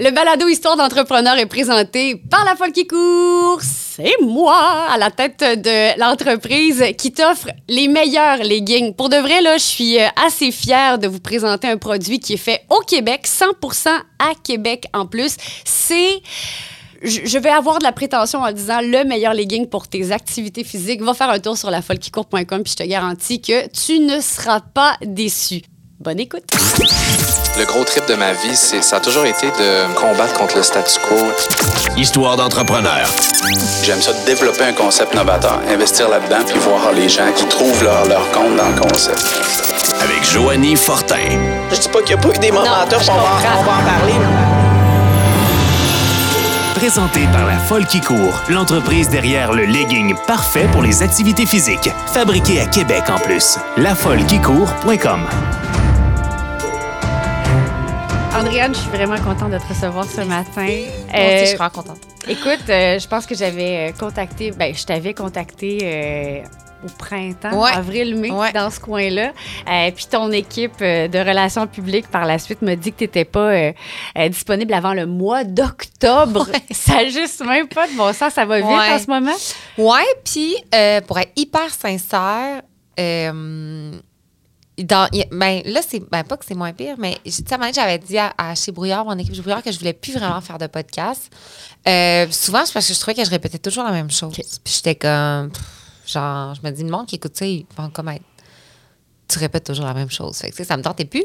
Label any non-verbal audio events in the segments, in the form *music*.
Le balado Histoire d'entrepreneur est présenté par la folle qui court. C'est moi à la tête de l'entreprise qui t'offre les meilleurs leggings. Pour de vrai, là, je suis euh, assez fière de vous présenter un produit qui est fait au Québec, 100% à Québec en plus. C'est je vais avoir de la prétention en disant le meilleur legging pour tes activités physiques. Va faire un tour sur la lafollequicourt.com puis je te garantis que tu ne seras pas déçu. Bonne écoute. Le gros trip de ma vie, c'est ça a toujours été de combattre contre le statu quo. Histoire d'entrepreneur. J'aime ça développer un concept novateur, investir là-dedans puis voir les gens qui trouvent leur, leur compte dans le concept. Avec Joanie Fortin. Je dis pas qu'il n'y a pas eu des momenteurs, on, va, on va en parler. Présenté par La Folle qui court, l'entreprise derrière le legging parfait pour les activités physiques. Fabriqué à Québec en plus. Lafollequicourt.com. Je suis vraiment contente de te recevoir ce matin. Moi aussi, je suis vraiment contente. Écoute, euh, je pense que j'avais euh, contacté, ben, je t'avais contacté euh, au printemps, Ouais. avril-mai, Ouais. dans ce coin-là. Euh, puis ton équipe euh, de relations publiques, par la suite, m'a dit que tu n'étais pas euh, euh, disponible avant le mois d'octobre. *laughs* Ça n'a juste même pas de bon sens. Ça va vite en ce moment? Ouais, puis euh, pour être hyper sincère, euh, dans, ben, là, c'est ben, pas que c'est moins pire, mais tu sais, j'avais dit à, à chez Brouillard, mon équipe chez Brouillard, que je voulais plus vraiment faire de podcast. Euh, souvent, c'est parce que je trouvais que je répétais toujours la même chose. Puis j'étais comme, pff, genre, je me dis, le monde qui écoute ça, ils vont comme être tu répètes toujours la même chose. Fait que, ça me tentait plus.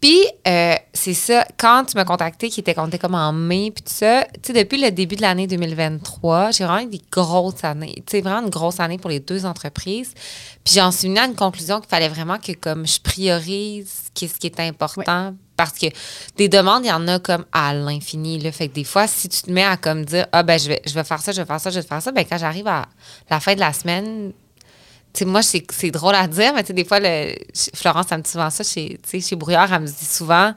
Puis, euh, c'est ça, quand tu m'as contacté, qui était compté comme en mai, puis tout ça, tu sais, depuis le début de l'année 2023, j'ai vraiment eu des grosses années. Tu sais, vraiment une grosse année pour les deux entreprises. Puis, j'en suis venue à une conclusion qu'il fallait vraiment que, comme, je priorise qu'est-ce qui est important. Parce que des demandes, il y en a comme à l'infini. Fait que des fois, si tu te mets à comme dire, ah, ben, je vais, je vais faire ça, je vais faire ça, je vais faire ça, ben, quand j'arrive à la fin de la semaine, sais, moi, c'est c'est drôle à dire, mais tu sais, des fois, le, Florence, elle me dit souvent ça chez, chez Brouillard, elle me dit souvent,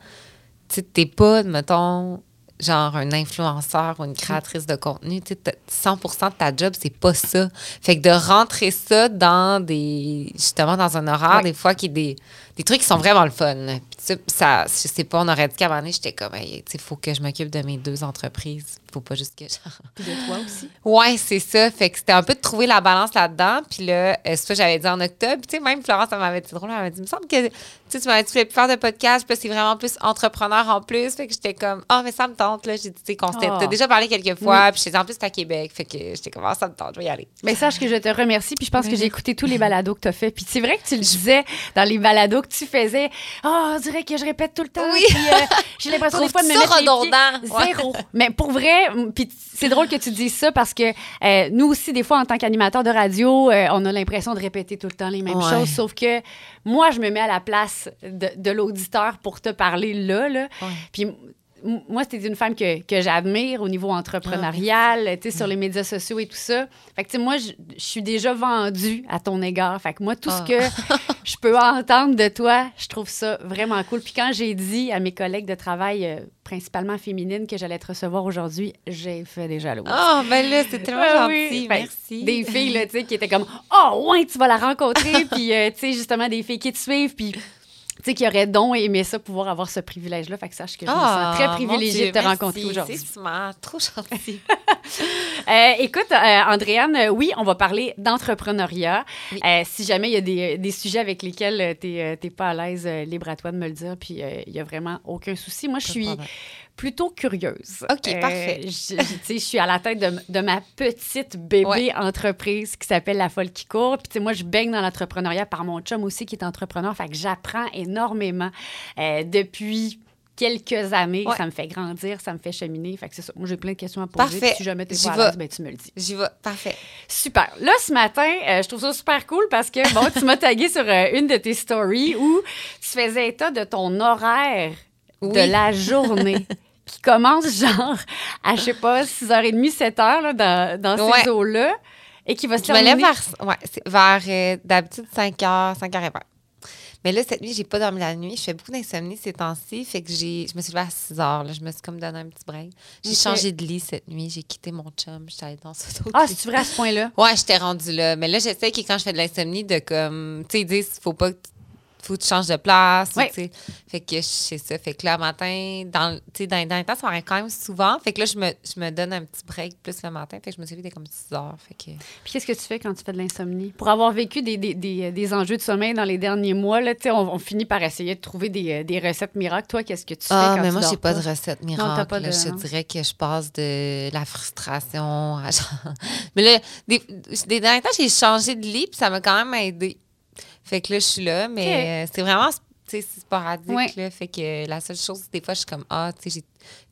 tu sais, t'es pas, mettons, genre un influenceur ou une créatrice de contenu, tu sais, t'as- 100 de ta job, c'est pas ça. Fait que de rentrer ça dans des, justement, dans un horaire, des fois, qui est des, des trucs qui sont vraiment le fun. Puis tu sais, ça, je sais pas, on aurait dit qu'à un moment donné, j'étais comme, Hey, sais, faut que je m'occupe de mes deux entreprises. Faut pas juste que genre, Puis de toi aussi. Ouais, c'est ça. Fait que c'était un peu de trouver la balance là-dedans. Puis là, euh, c'est ça que j'avais dit en octobre. Tu sais, même Florence, elle m'avait dit drôle. Elle m'avait dit, il me semble que tu m'avais dit, tu voulais plus faire de podcast. Puis c'est vraiment plus entrepreneur en plus. Fait que j'étais comme, ah, mais ça me tente. Là, j'ai dit, tu sais, qu'on s'était Oh. déjà parlé quelques fois. Puis j'étais en plus, c'est à Québec. Fait que j'étais comme, ah, ça me tente, je vais y aller. Mais sache que je te remercie, puis je pense que j'ai écouté tous les *laughs* balados que tu as fait. Puis c'est vrai que tu le disais dans les balados que tu faisais. Ah, on dirait que je répète tout le temps. Oui. puis, euh, j'ai l'impression des fois de me *laughs* mettre ça les pieds- redondant? Ouais. Zéro. Mais pour vrai, puis c'est drôle que tu dises ça parce que euh, nous aussi, des fois, en tant qu'animateur de radio, euh, on a l'impression de répéter tout le temps les mêmes Ouais. choses. Sauf que moi, je me mets à la place de, de l'auditeur pour te parler là. là. Ouais. Puis moi, c'était une femme que, que j'admire au niveau entrepreneurial, tu sais, sur les médias sociaux et tout ça. Fait que, tu sais, moi, je suis déjà vendue à ton égard. Fait que moi, tout Ah. ce que *laughs* je peux entendre de toi, je trouve ça vraiment cool. Puis quand j'ai dit à mes collègues de travail, euh, principalement féminines, que j'allais te recevoir aujourd'hui, j'ai fait des jaloux. Oh, ben là, c'est tellement Ah oui. gentil. Fait que Merci. Des filles, là, tu sais, qui étaient comme Oh, ouais, tu vas la rencontrer. puis, euh, tu sais, justement, des filles qui te suivent. Puis, sais, qui auraient donc aimé ça, pouvoir avoir ce privilège-là. Fait que sache que je me Ah, sens très mon privilégiée Dieu, de te merci. rencontrer aujourd'hui. C'est smart, trop gentil. *laughs* *laughs* Euh, écoute, euh, Andréane, euh, oui, on va parler d'entrepreneuriat. Oui. Euh, si jamais il y a des, des sujets avec lesquels tu n'es pas à l'aise, libre à toi de me le dire. Puis il n'y a vraiment aucun souci. Moi, je suis. Plutôt curieuse. Euh, OK, parfait. Je, je- tu sais, je suis à la tête de, de ma petite bébé Ouais. entreprise qui s'appelle La Folle qui court. Puis tu sais, moi, je baigne dans l'entrepreneuriat par mon chum aussi qui est entrepreneur. Fait que j'apprends énormément euh, depuis quelques années. Ouais. Ça me fait grandir, ça me fait cheminer. Fait que c'est ça. Moi, j'ai plein de questions à poser. Parfait. Si jamais tu J'y pas à l'aise, ben, tu me le dis. J'y vais. Parfait. Super. Là, ce matin, euh, je trouve ça super cool parce que, bon, tu m'as *laughs* tagué sur euh, une de tes stories où tu faisais état de ton horaire de la journée *laughs* qui commence genre à, je sais pas, 6h30, 7h là, dans, dans ces Ouais. eaux-là et qui va se Je me lève terminer... vers, ouais, vers euh, d'habitude 5 h, 5 h et 20. Mais là, cette nuit, j'ai pas dormi la nuit. Je fais beaucoup d'insomnie ces temps-ci. Fait que j'ai, je me suis levée à 6 heures. Là. Je me suis comme donné un petit break. J'ai changé de lit cette nuit. J'ai quitté mon chum. J'étais allée dans ce Ah, c'est vrai à ce point-là? Ouais, j'étais rendue là. Mais là, j'essaie que quand je fais de l'insomnie, de comme. Tu sais, ils disent, faut pas. que- faut que tu changes de place. ou, Ouais. sais. Fait que sais ça. Fait que là, le matin, dans, le- tu sais, dans, dans les temps, ça m'arrive quand même souvent. Fait que là, je me, je me donne un petit break plus le matin. Fait que je me suis levée comme 6 heures. Fait que... Puis qu'est-ce que tu fais quand tu fais de l'insomnie? Pour avoir vécu des, des, des, des enjeux de sommeil dans les derniers mois, là, on, on finit par essayer de trouver des, euh, des recettes miracles. Toi, qu'est-ce que tu fais Ah, quand mais tu moi, j'ai pas de recette miracle. pas là. de- je non? dirais que je passe de la frustration à genre- *laughs* Mais là, des, des derniers temps, j'ai changé de lit, puis ça m'a quand même aidé. Fait que là, je suis là, mais euh, c'est vraiment c'est sporadique. Ouais. Là, fait que la seule chose, des fois, je suis comme, ah, tu sais, j'ai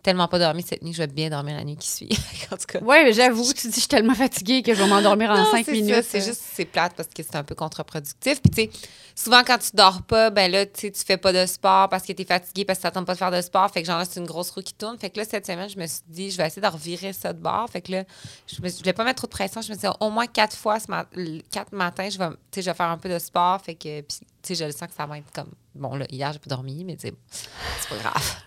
tellement pas dormi cette nuit je vais bien dormir la nuit qui suit. *laughs* en tout cas. Oui, mais j'avoue, tu dis, je suis tellement fatiguée que je vais m'endormir en Non, cinq minutes. C'est euh. juste, c'est plate parce que c'est un peu contre-productif. Puis, tu sais, souvent, quand tu dors pas, ben là, tu sais, tu fais pas de sport parce que tu es fatigué, parce que ça tente pas de faire de sport. Fait que, genre, c'est une grosse roue qui tourne. Fait que là, cette semaine, je me suis dit, je vais essayer de revirer ça de bord. Fait que là, je, me, je voulais pas mettre trop de pression. Je me suis dit, au moins quatre fois, ce ma- le- quatre matins, je vais, tu sais, je vais faire un peu de sport. Fait que, puis, tu sais, je le sens que ça va être comme, bon, là, hier, j'ai pas dormi, mais tu sais, c'est pas grave. *laughs*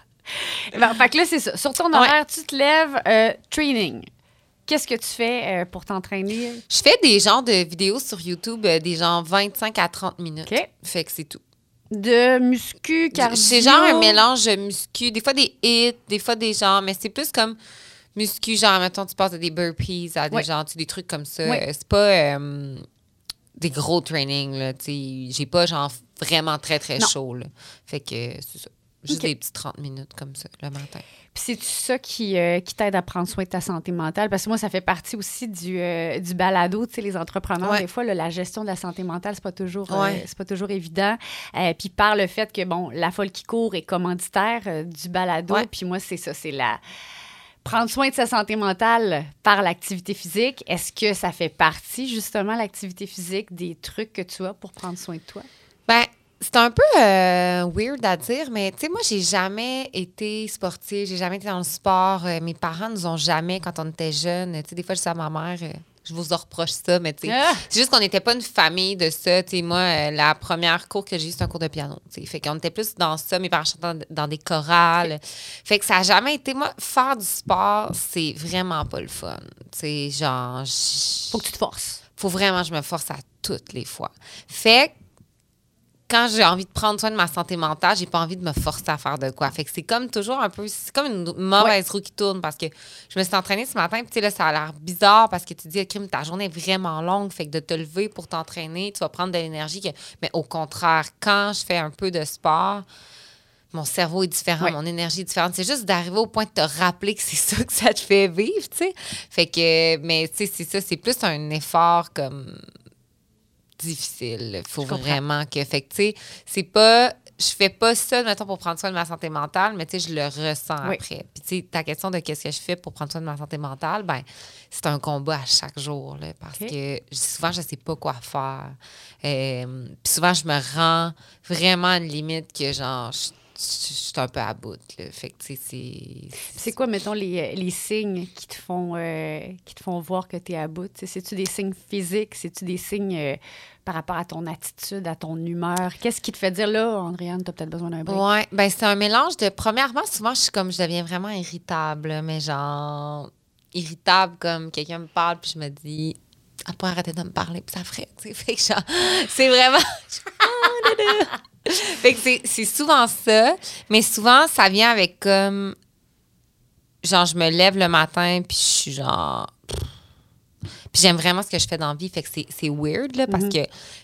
Ben, fait que là, c'est ça. Sur ton horaire, tu te lèves, euh, training. Qu'est-ce que tu fais euh, pour t'entraîner? Je fais des genres de vidéos sur YouTube, euh, des gens 25 à 30 minutes. OK. Fait que c'est tout. De muscu, cardio? C'est genre un mélange de muscu, des fois des hits, des fois des genres, mais c'est plus comme muscu, genre, mettons, tu passes de des burpees à des Ouais. gens, tu des trucs comme ça. Ouais. C'est pas des gros trainings, là. J'ai pas, genre, vraiment très, très Non. chaud, là. Fait que c'est ça. Juste des petits 30 minutes comme ça, le matin. Puis c'est ça qui, euh, qui t'aide à prendre soin de ta santé mentale? Parce que moi, ça fait partie aussi du, euh, du balado. Tu sais, les entrepreneurs, Ouais. des fois, là, la gestion de la santé mentale, c'est pas toujours, euh, c'est pas toujours évident. Puis par le fait que, bon, la folle qui court est commanditaire du balado. Puis moi, c'est ça, c'est la... Prendre soin de sa santé mentale par l'activité physique, est-ce que ça fait partie, justement, l'activité physique, des trucs que tu as pour prendre soin de toi? Ben, c'est un peu euh, weird à dire, mais tu sais, moi, j'ai jamais été sportive, j'ai jamais été dans le sport. Euh, mes parents nous ont jamais, quand on était jeunes, tu sais, des fois, je dis à ma mère, euh, je vous en reproche ça, mais tu sais, Ah! c'est juste qu'on n'était pas une famille de ça. Tu sais, moi, euh, la première cours que j'ai eu, c'est un cours de piano. tu sais. Fait qu'on était plus dans ça. Mes parents chantaient dans, dans des chorales. Fait que ça n'a jamais été. Moi, faire du sport, c'est vraiment pas le fun. Tu sais, genre. Faut que tu te forces. faut vraiment que je me force à toutes les fois. Fait que quand j'ai envie de prendre soin de ma santé mentale, j'ai pas envie de me forcer à faire de quoi. Fait que c'est comme toujours un peu, c'est comme une mauvaise roue qui tourne parce que je me suis entraînée ce matin, puis tu sais, là, ça a l'air bizarre parce que tu dis, crime, ta journée est vraiment longue, fait que de te lever pour t'entraîner, tu vas prendre de l'énergie. que- Mais au contraire, quand je fais un peu de sport, mon cerveau est différent, Ouais. mon énergie est différente. C'est juste d'arriver au point de te rappeler que c'est *laughs* ça que ça te fait vivre, tu sais. Fait que, mais tu sais, c'est ça, c'est plus un effort comme difficile. faut Je comprends. vraiment que. Fait que, tu sais, c'est pas. Je fais pas ça, mettons, pour prendre soin de ma santé mentale, mais tu sais, je le ressens Oui. après. Puis, tu sais, ta question de qu'est-ce que je fais pour prendre soin de ma santé mentale, ben, c'est un combat à chaque jour, là, parce que souvent, je sais pas quoi faire. Euh, puis souvent, je me rends vraiment à une limite que, genre, je, je- je suis un peu à bout, là. Fait que, c'est. C'est quoi, mettons, les, les signes qui te font, euh, qui te font voir que tu es à bout? C'est-tu des signes physiques? C'est-tu des signes euh, par rapport à ton attitude, à ton humeur? Qu'est-ce qui te fait dire, là, Andréane, tu as peut-être besoin d'un break? Ouais, ben c'est un mélange de. Premièrement, souvent, je suis comme, je deviens vraiment irritable, mais genre, irritable comme quelqu'un me parle, puis je me dis, elle pourrait arrêter de me parler, puis ça ferait. Fait que *laughs* c'est vraiment. *laughs* *laughs* fait que c'est- souvent ça, mais souvent, ça vient avec comme. Genre, je me lève le matin, puis je suis genre. Puis j'aime vraiment ce que je fais dans la vie. Fait que c'est- weird, là, parce que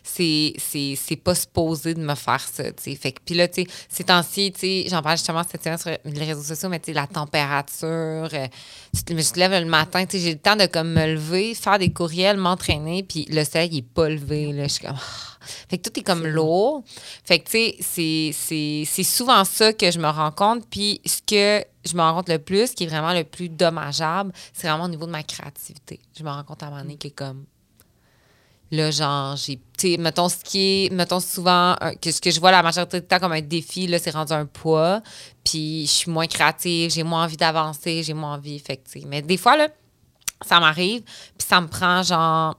c'est- pas supposé de me faire ça, tu sais. Fait que, puis là, tu sais, ces temps-ci, tu sais, j'en parle justement cette semaine sur les réseaux sociaux, mais tu sais, la température, euh, tu te, je te lève le matin, tu sais, j'ai le temps de comme me lever, faire des courriels, m'entraîner, puis le soleil, il est pas levé, là. Je suis comme... Fait que tout est comme lourd. Fait que, tu sais, c'est- souvent ça que je me rends compte. Puis ce que je me rends compte le plus, qui est vraiment le plus dommageable, c'est vraiment au niveau de ma créativité. Je me rends compte à un moment donné que comme... Là, genre, j'ai... Tu sais, mettons, ce qui est... Mettons, souvent, un- que ce que je vois la majorité du temps comme un défi, là, c'est rendu un poids. Puis je suis moins créative, j'ai moins envie d'avancer, j'ai moins envie... Fait que, mais des fois, là, ça m'arrive, puis ça me prend, genre...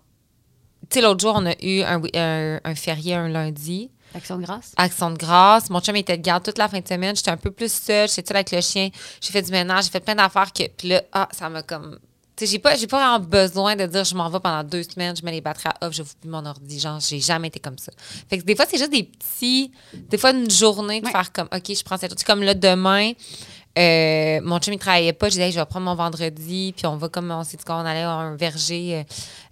Tu sais, l'autre jour, on a eu un, un- un férié un lundi. Action de grâce? Action de grâce. Mon chum était de garde toute la fin de semaine. J'étais un peu plus seule. J'étais seule avec le chien. J'ai fait du ménage. J'ai fait plein d'affaires que. Puis là, ah, ça m'a comme Tu sais, j'ai pas, j'ai pas vraiment besoin de dire je m'en vais pendant deux semaines, je mets les batteries à off, je vous mon ordi. Genre, j'ai jamais été comme ça. Fait que des fois, c'est juste des petits. Des fois, une journée de Ouais. faire comme, OK, je prends cette. Comme là, demain, euh, mon chum, il travaillait pas. J'ai dit, Hey, je vais prendre mon vendredi, puis on va comme, on s'est dit qu'on allait à un verger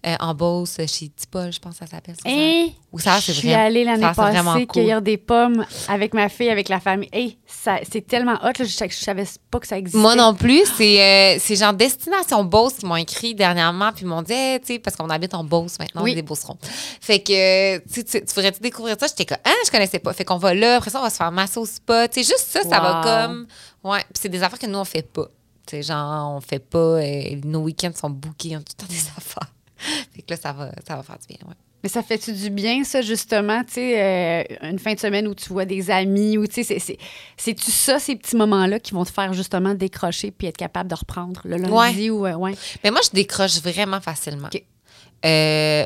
euh, euh, en Beauce, chez Tipol, je pense que ça s'appelle. ça. Hein? Ou ça, c'est Je suis allée l'année passée cool. cueillir des pommes avec ma fille, avec la famille. Hey, ça, c'est tellement hot, là, je, je savais pas que ça existait. Moi non plus, c'est euh, c'est genre Destination Beauce qui m'ont écrit dernièrement puis ils m'ont dit Hey, tu sais parce qu'on habite en Beauce maintenant, Oui. on est des Beaucerons. Fait que tu tu tu voudrais-tu découvrir ça? J'étais comme ah, je connaissais pas. Fait qu'on va là, après ça on va se faire masser au spa, tu sais juste ça ça va comme ouais, Puis c'est des affaires que nous on fait pas. Sais genre on fait pas euh, nos week-ends sont bookés, on tout le temps des *laughs* affaires. Fait que là ça va ça va faire du bien, ouais. Mais ça fait-tu du bien, ça, justement, tu sais, euh, une fin de semaine où tu vois des amis, ou tu sais, c'est- c'est- c'est-tu ça, ces petits moments-là, qui vont te faire justement décrocher puis être capable de reprendre le lundi ou, euh, ouais? Mais moi, je décroche vraiment facilement. Euh,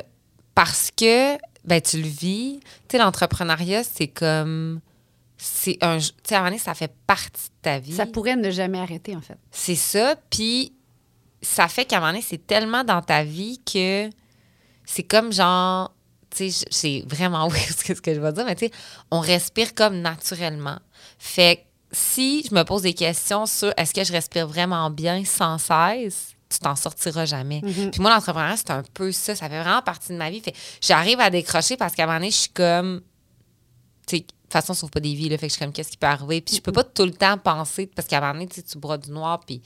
parce que, ben, tu le vis. Tu sais, l'entrepreneuriat, c'est comme. C'est un. Tu sais, à un moment donné, ça fait partie de ta vie. Ça pourrait ne jamais arrêter, en fait. C'est ça. Puis, ça fait qu'à un moment donné, c'est tellement dans ta vie que c'est comme genre. Tu sais, c'est vraiment *laughs* weird ce que, ce que je vais dire, mais tu sais, on respire comme naturellement. Fait que si je me pose des questions sur est-ce que je respire vraiment bien sans cesse, tu t'en sortiras jamais. Puis moi, l'entrepreneuriat, c'est un peu ça. Ça fait vraiment partie de ma vie. Fait que j'arrive à décrocher parce qu'à un moment donné, je suis comme. Tu sais, de toute façon, ça sauve pas des vies. Là, fait que je suis comme, qu'est-ce qui peut arriver? Puis je peux pas tout le temps penser, parce qu'à un moment donné, tu bois du noir, puis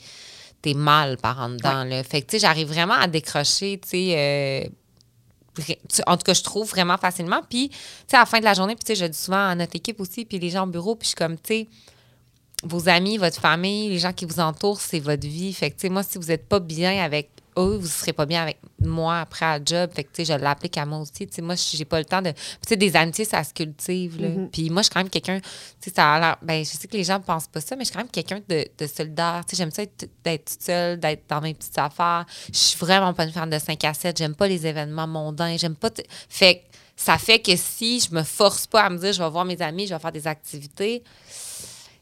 t'es mal par en dedans. Là. Fait que, tu sais, j'arrive vraiment à décrocher, tu sais. euh, en tout cas, je trouve vraiment facilement. Puis, tu sais, à la fin de la journée, puis tu sais, je dis souvent à notre équipe aussi, puis les gens au bureau, puis je suis comme, tu sais, vos amis, votre famille, les gens qui vous entourent, c'est votre vie. Fait que, tu sais, moi, si vous n'êtes pas bien avec eux, vous ne serez pas bien avec moi après à job. Fait que, tu sais, je l'applique à moi aussi. Tu sais, moi, j'ai pas le temps de. Tu sais, des amitiés, ça se cultive, là. Puis moi, je suis quand même quelqu'un. Tu ça a l'air. Ben, je sais que les gens ne pensent pas ça, mais je suis quand même quelqu'un de, de solidaire. J'aime ça être- d'être toute seule, d'être dans mes petites affaires. Je suis vraiment pas une fan de 5 à 7. J'aime pas les événements mondains. J'aime pas. Fait que ça fait que si je me force pas à me dire, je vais voir mes amis, je vais faire des activités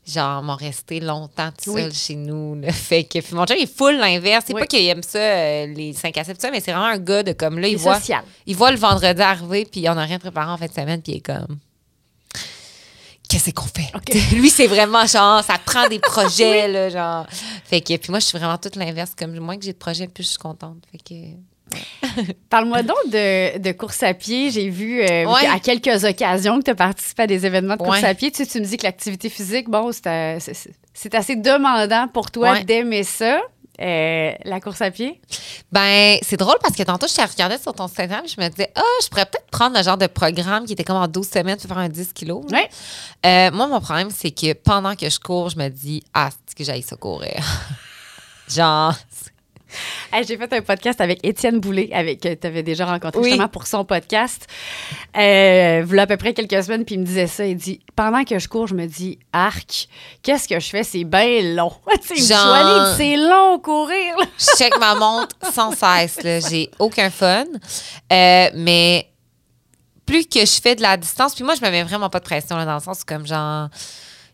genre m'en rester longtemps tout Oui. seul chez nous. *laughs* Fait que puis mon chum il est full l'inverse. C'est Oui. pas qu'il aime ça euh, les 5 à 7 tout ça, mais c'est vraiment un gars de comme là il voit social. il voit le vendredi arriver puis on n'a rien préparé en fin de semaine puis il est comme Qu'est-ce qu'on fait? *laughs* Lui, c'est vraiment genre, ça prend des *laughs* projets, là, genre. Fait que, puis moi, je suis vraiment toute l'inverse. Comme moins que j'ai de projets, plus je suis contente. Fait que, *laughs* Parle-moi donc de, de course à pied. J'ai vu euh, Ouais. à quelques occasions que tu as participé à des événements de course Ouais. à pied. Tu, me dis que l'activité physique, bon, c'est euh, assez demandant pour toi Ouais. d'aimer ça. Euh, la course à pied? Ben, c'est drôle parce que tantôt, je te regardais sur ton Instagram je me disais, ah, je pourrais peut-être prendre le genre de programme qui était comme en 12 semaines pour faire un 10 kilos. Euh, moi, mon problème, c'est que pendant que je cours, je me dis, ah, c'est que j'aille ça courir. *laughs* genre, *laughs* Hey, J'ai fait un podcast avec Étienne Boulay, avec que tu avais déjà rencontré Oui. justement pour son podcast. Euh, voilà à peu près quelques semaines, puis il me disait ça. Il dit Pendant que je cours, je me dis Arc, qu'est-ce que je fais? C'est bien long. *laughs* Genre- c'est long courir. là. je check ma montre sans cesse. J'ai aucun fun. Euh, mais plus que je fais de la distance, puis moi, je me mets vraiment pas de pression là, dans le sens comme genre.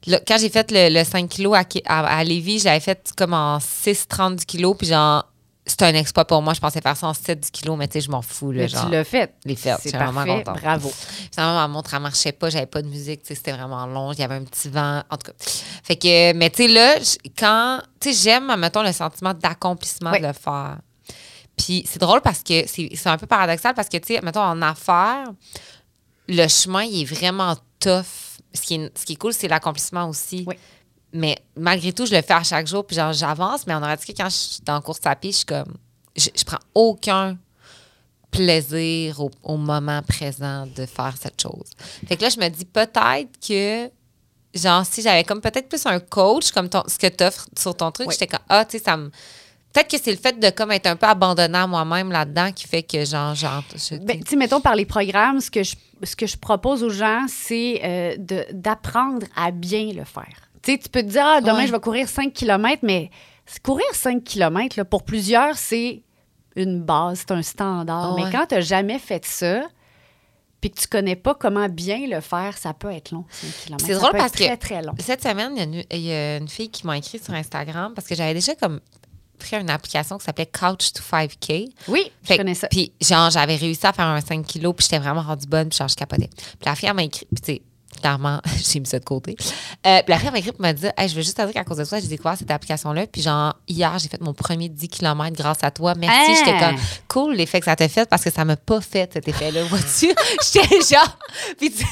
Là, quand j'ai fait le, le 5 kilos à, à, à Lévis, je l'avais fait comme en 6,30 du kilo, puis genre, c'était un exploit pour moi. Je pensais faire ça en 7 du kilo, mais tu sais, je m'en fous. Là, Mais genre. tu l'as fait. l'ai fait. C'est vraiment contente. Bravo. Finalement, ma montre, elle marchait pas. J'avais pas de musique. tu sais, C'était vraiment long. Il y avait un petit vent. En tout cas. Fait que, mais tu sais, là, quand. Tu sais, j'aime, mettons, le sentiment d'accomplissement Oui. de le faire. Puis c'est drôle parce que c'est un peu paradoxal parce que, tu sais, mettons, en affaires, le chemin, il est vraiment tough. Ce qui est, ce qui est cool, c'est l'accomplissement aussi. Oui. Mais malgré tout, je le fais à chaque jour. Puis genre, j'avance. Mais on aurait dit que quand je suis dans la course à pied, je suis comme. Je, je prends aucun plaisir au, au moment présent de faire cette chose. Fait que là, je me dis peut-être que, genre, si j'avais comme peut-être plus un coach, comme ton, ce que tu offres sur ton truc, Oui. j'étais comme, ah, tu sais, ça me. Peut-être que c'est le fait de comme être un peu abandonnant à moi-même là-dedans qui fait que, genre, genre. je- Ben, tu sais, mettons, par les programmes, ce que je, ce que je propose aux gens, c'est euh, de- d'apprendre à bien le faire. Tu sais, tu peux te dire, ah, demain, Ouais. je vais courir 5 km, mais courir 5 km, pour plusieurs, c'est une base, c'est un standard. Ouais. Mais quand tu n'as jamais fait ça, puis que tu connais pas comment bien le faire, ça peut être long, 5 km. C'est drôle parce être que- très, très long. Cette semaine, y il y a une fille qui m'a écrit sur Instagram parce que j'avais déjà comme pris une application qui s'appelait Couch to 5K. Oui, je Fait que- connais ça. Puis, genre, j'avais réussi à faire un 5 kilos, puis j'étais vraiment rendue bonne, puis genre, je capotais. Puis la fille, elle m'a écrit, puis tu sais, clairement, *laughs* j'ai mis ça de côté. Euh, puis la fille, elle m'a écrit, puis m'a dit, hey, je veux juste te dire qu'à cause de toi, j'ai découvert cette application-là, puis genre, hier, j'ai fait mon premier 10 km grâce à toi. Merci. J'étais comme, cool, l'effet que ça t'a fait, parce que ça m'a pas fait cet effet-là, vois-tu? *laughs* j'étais genre, puis tu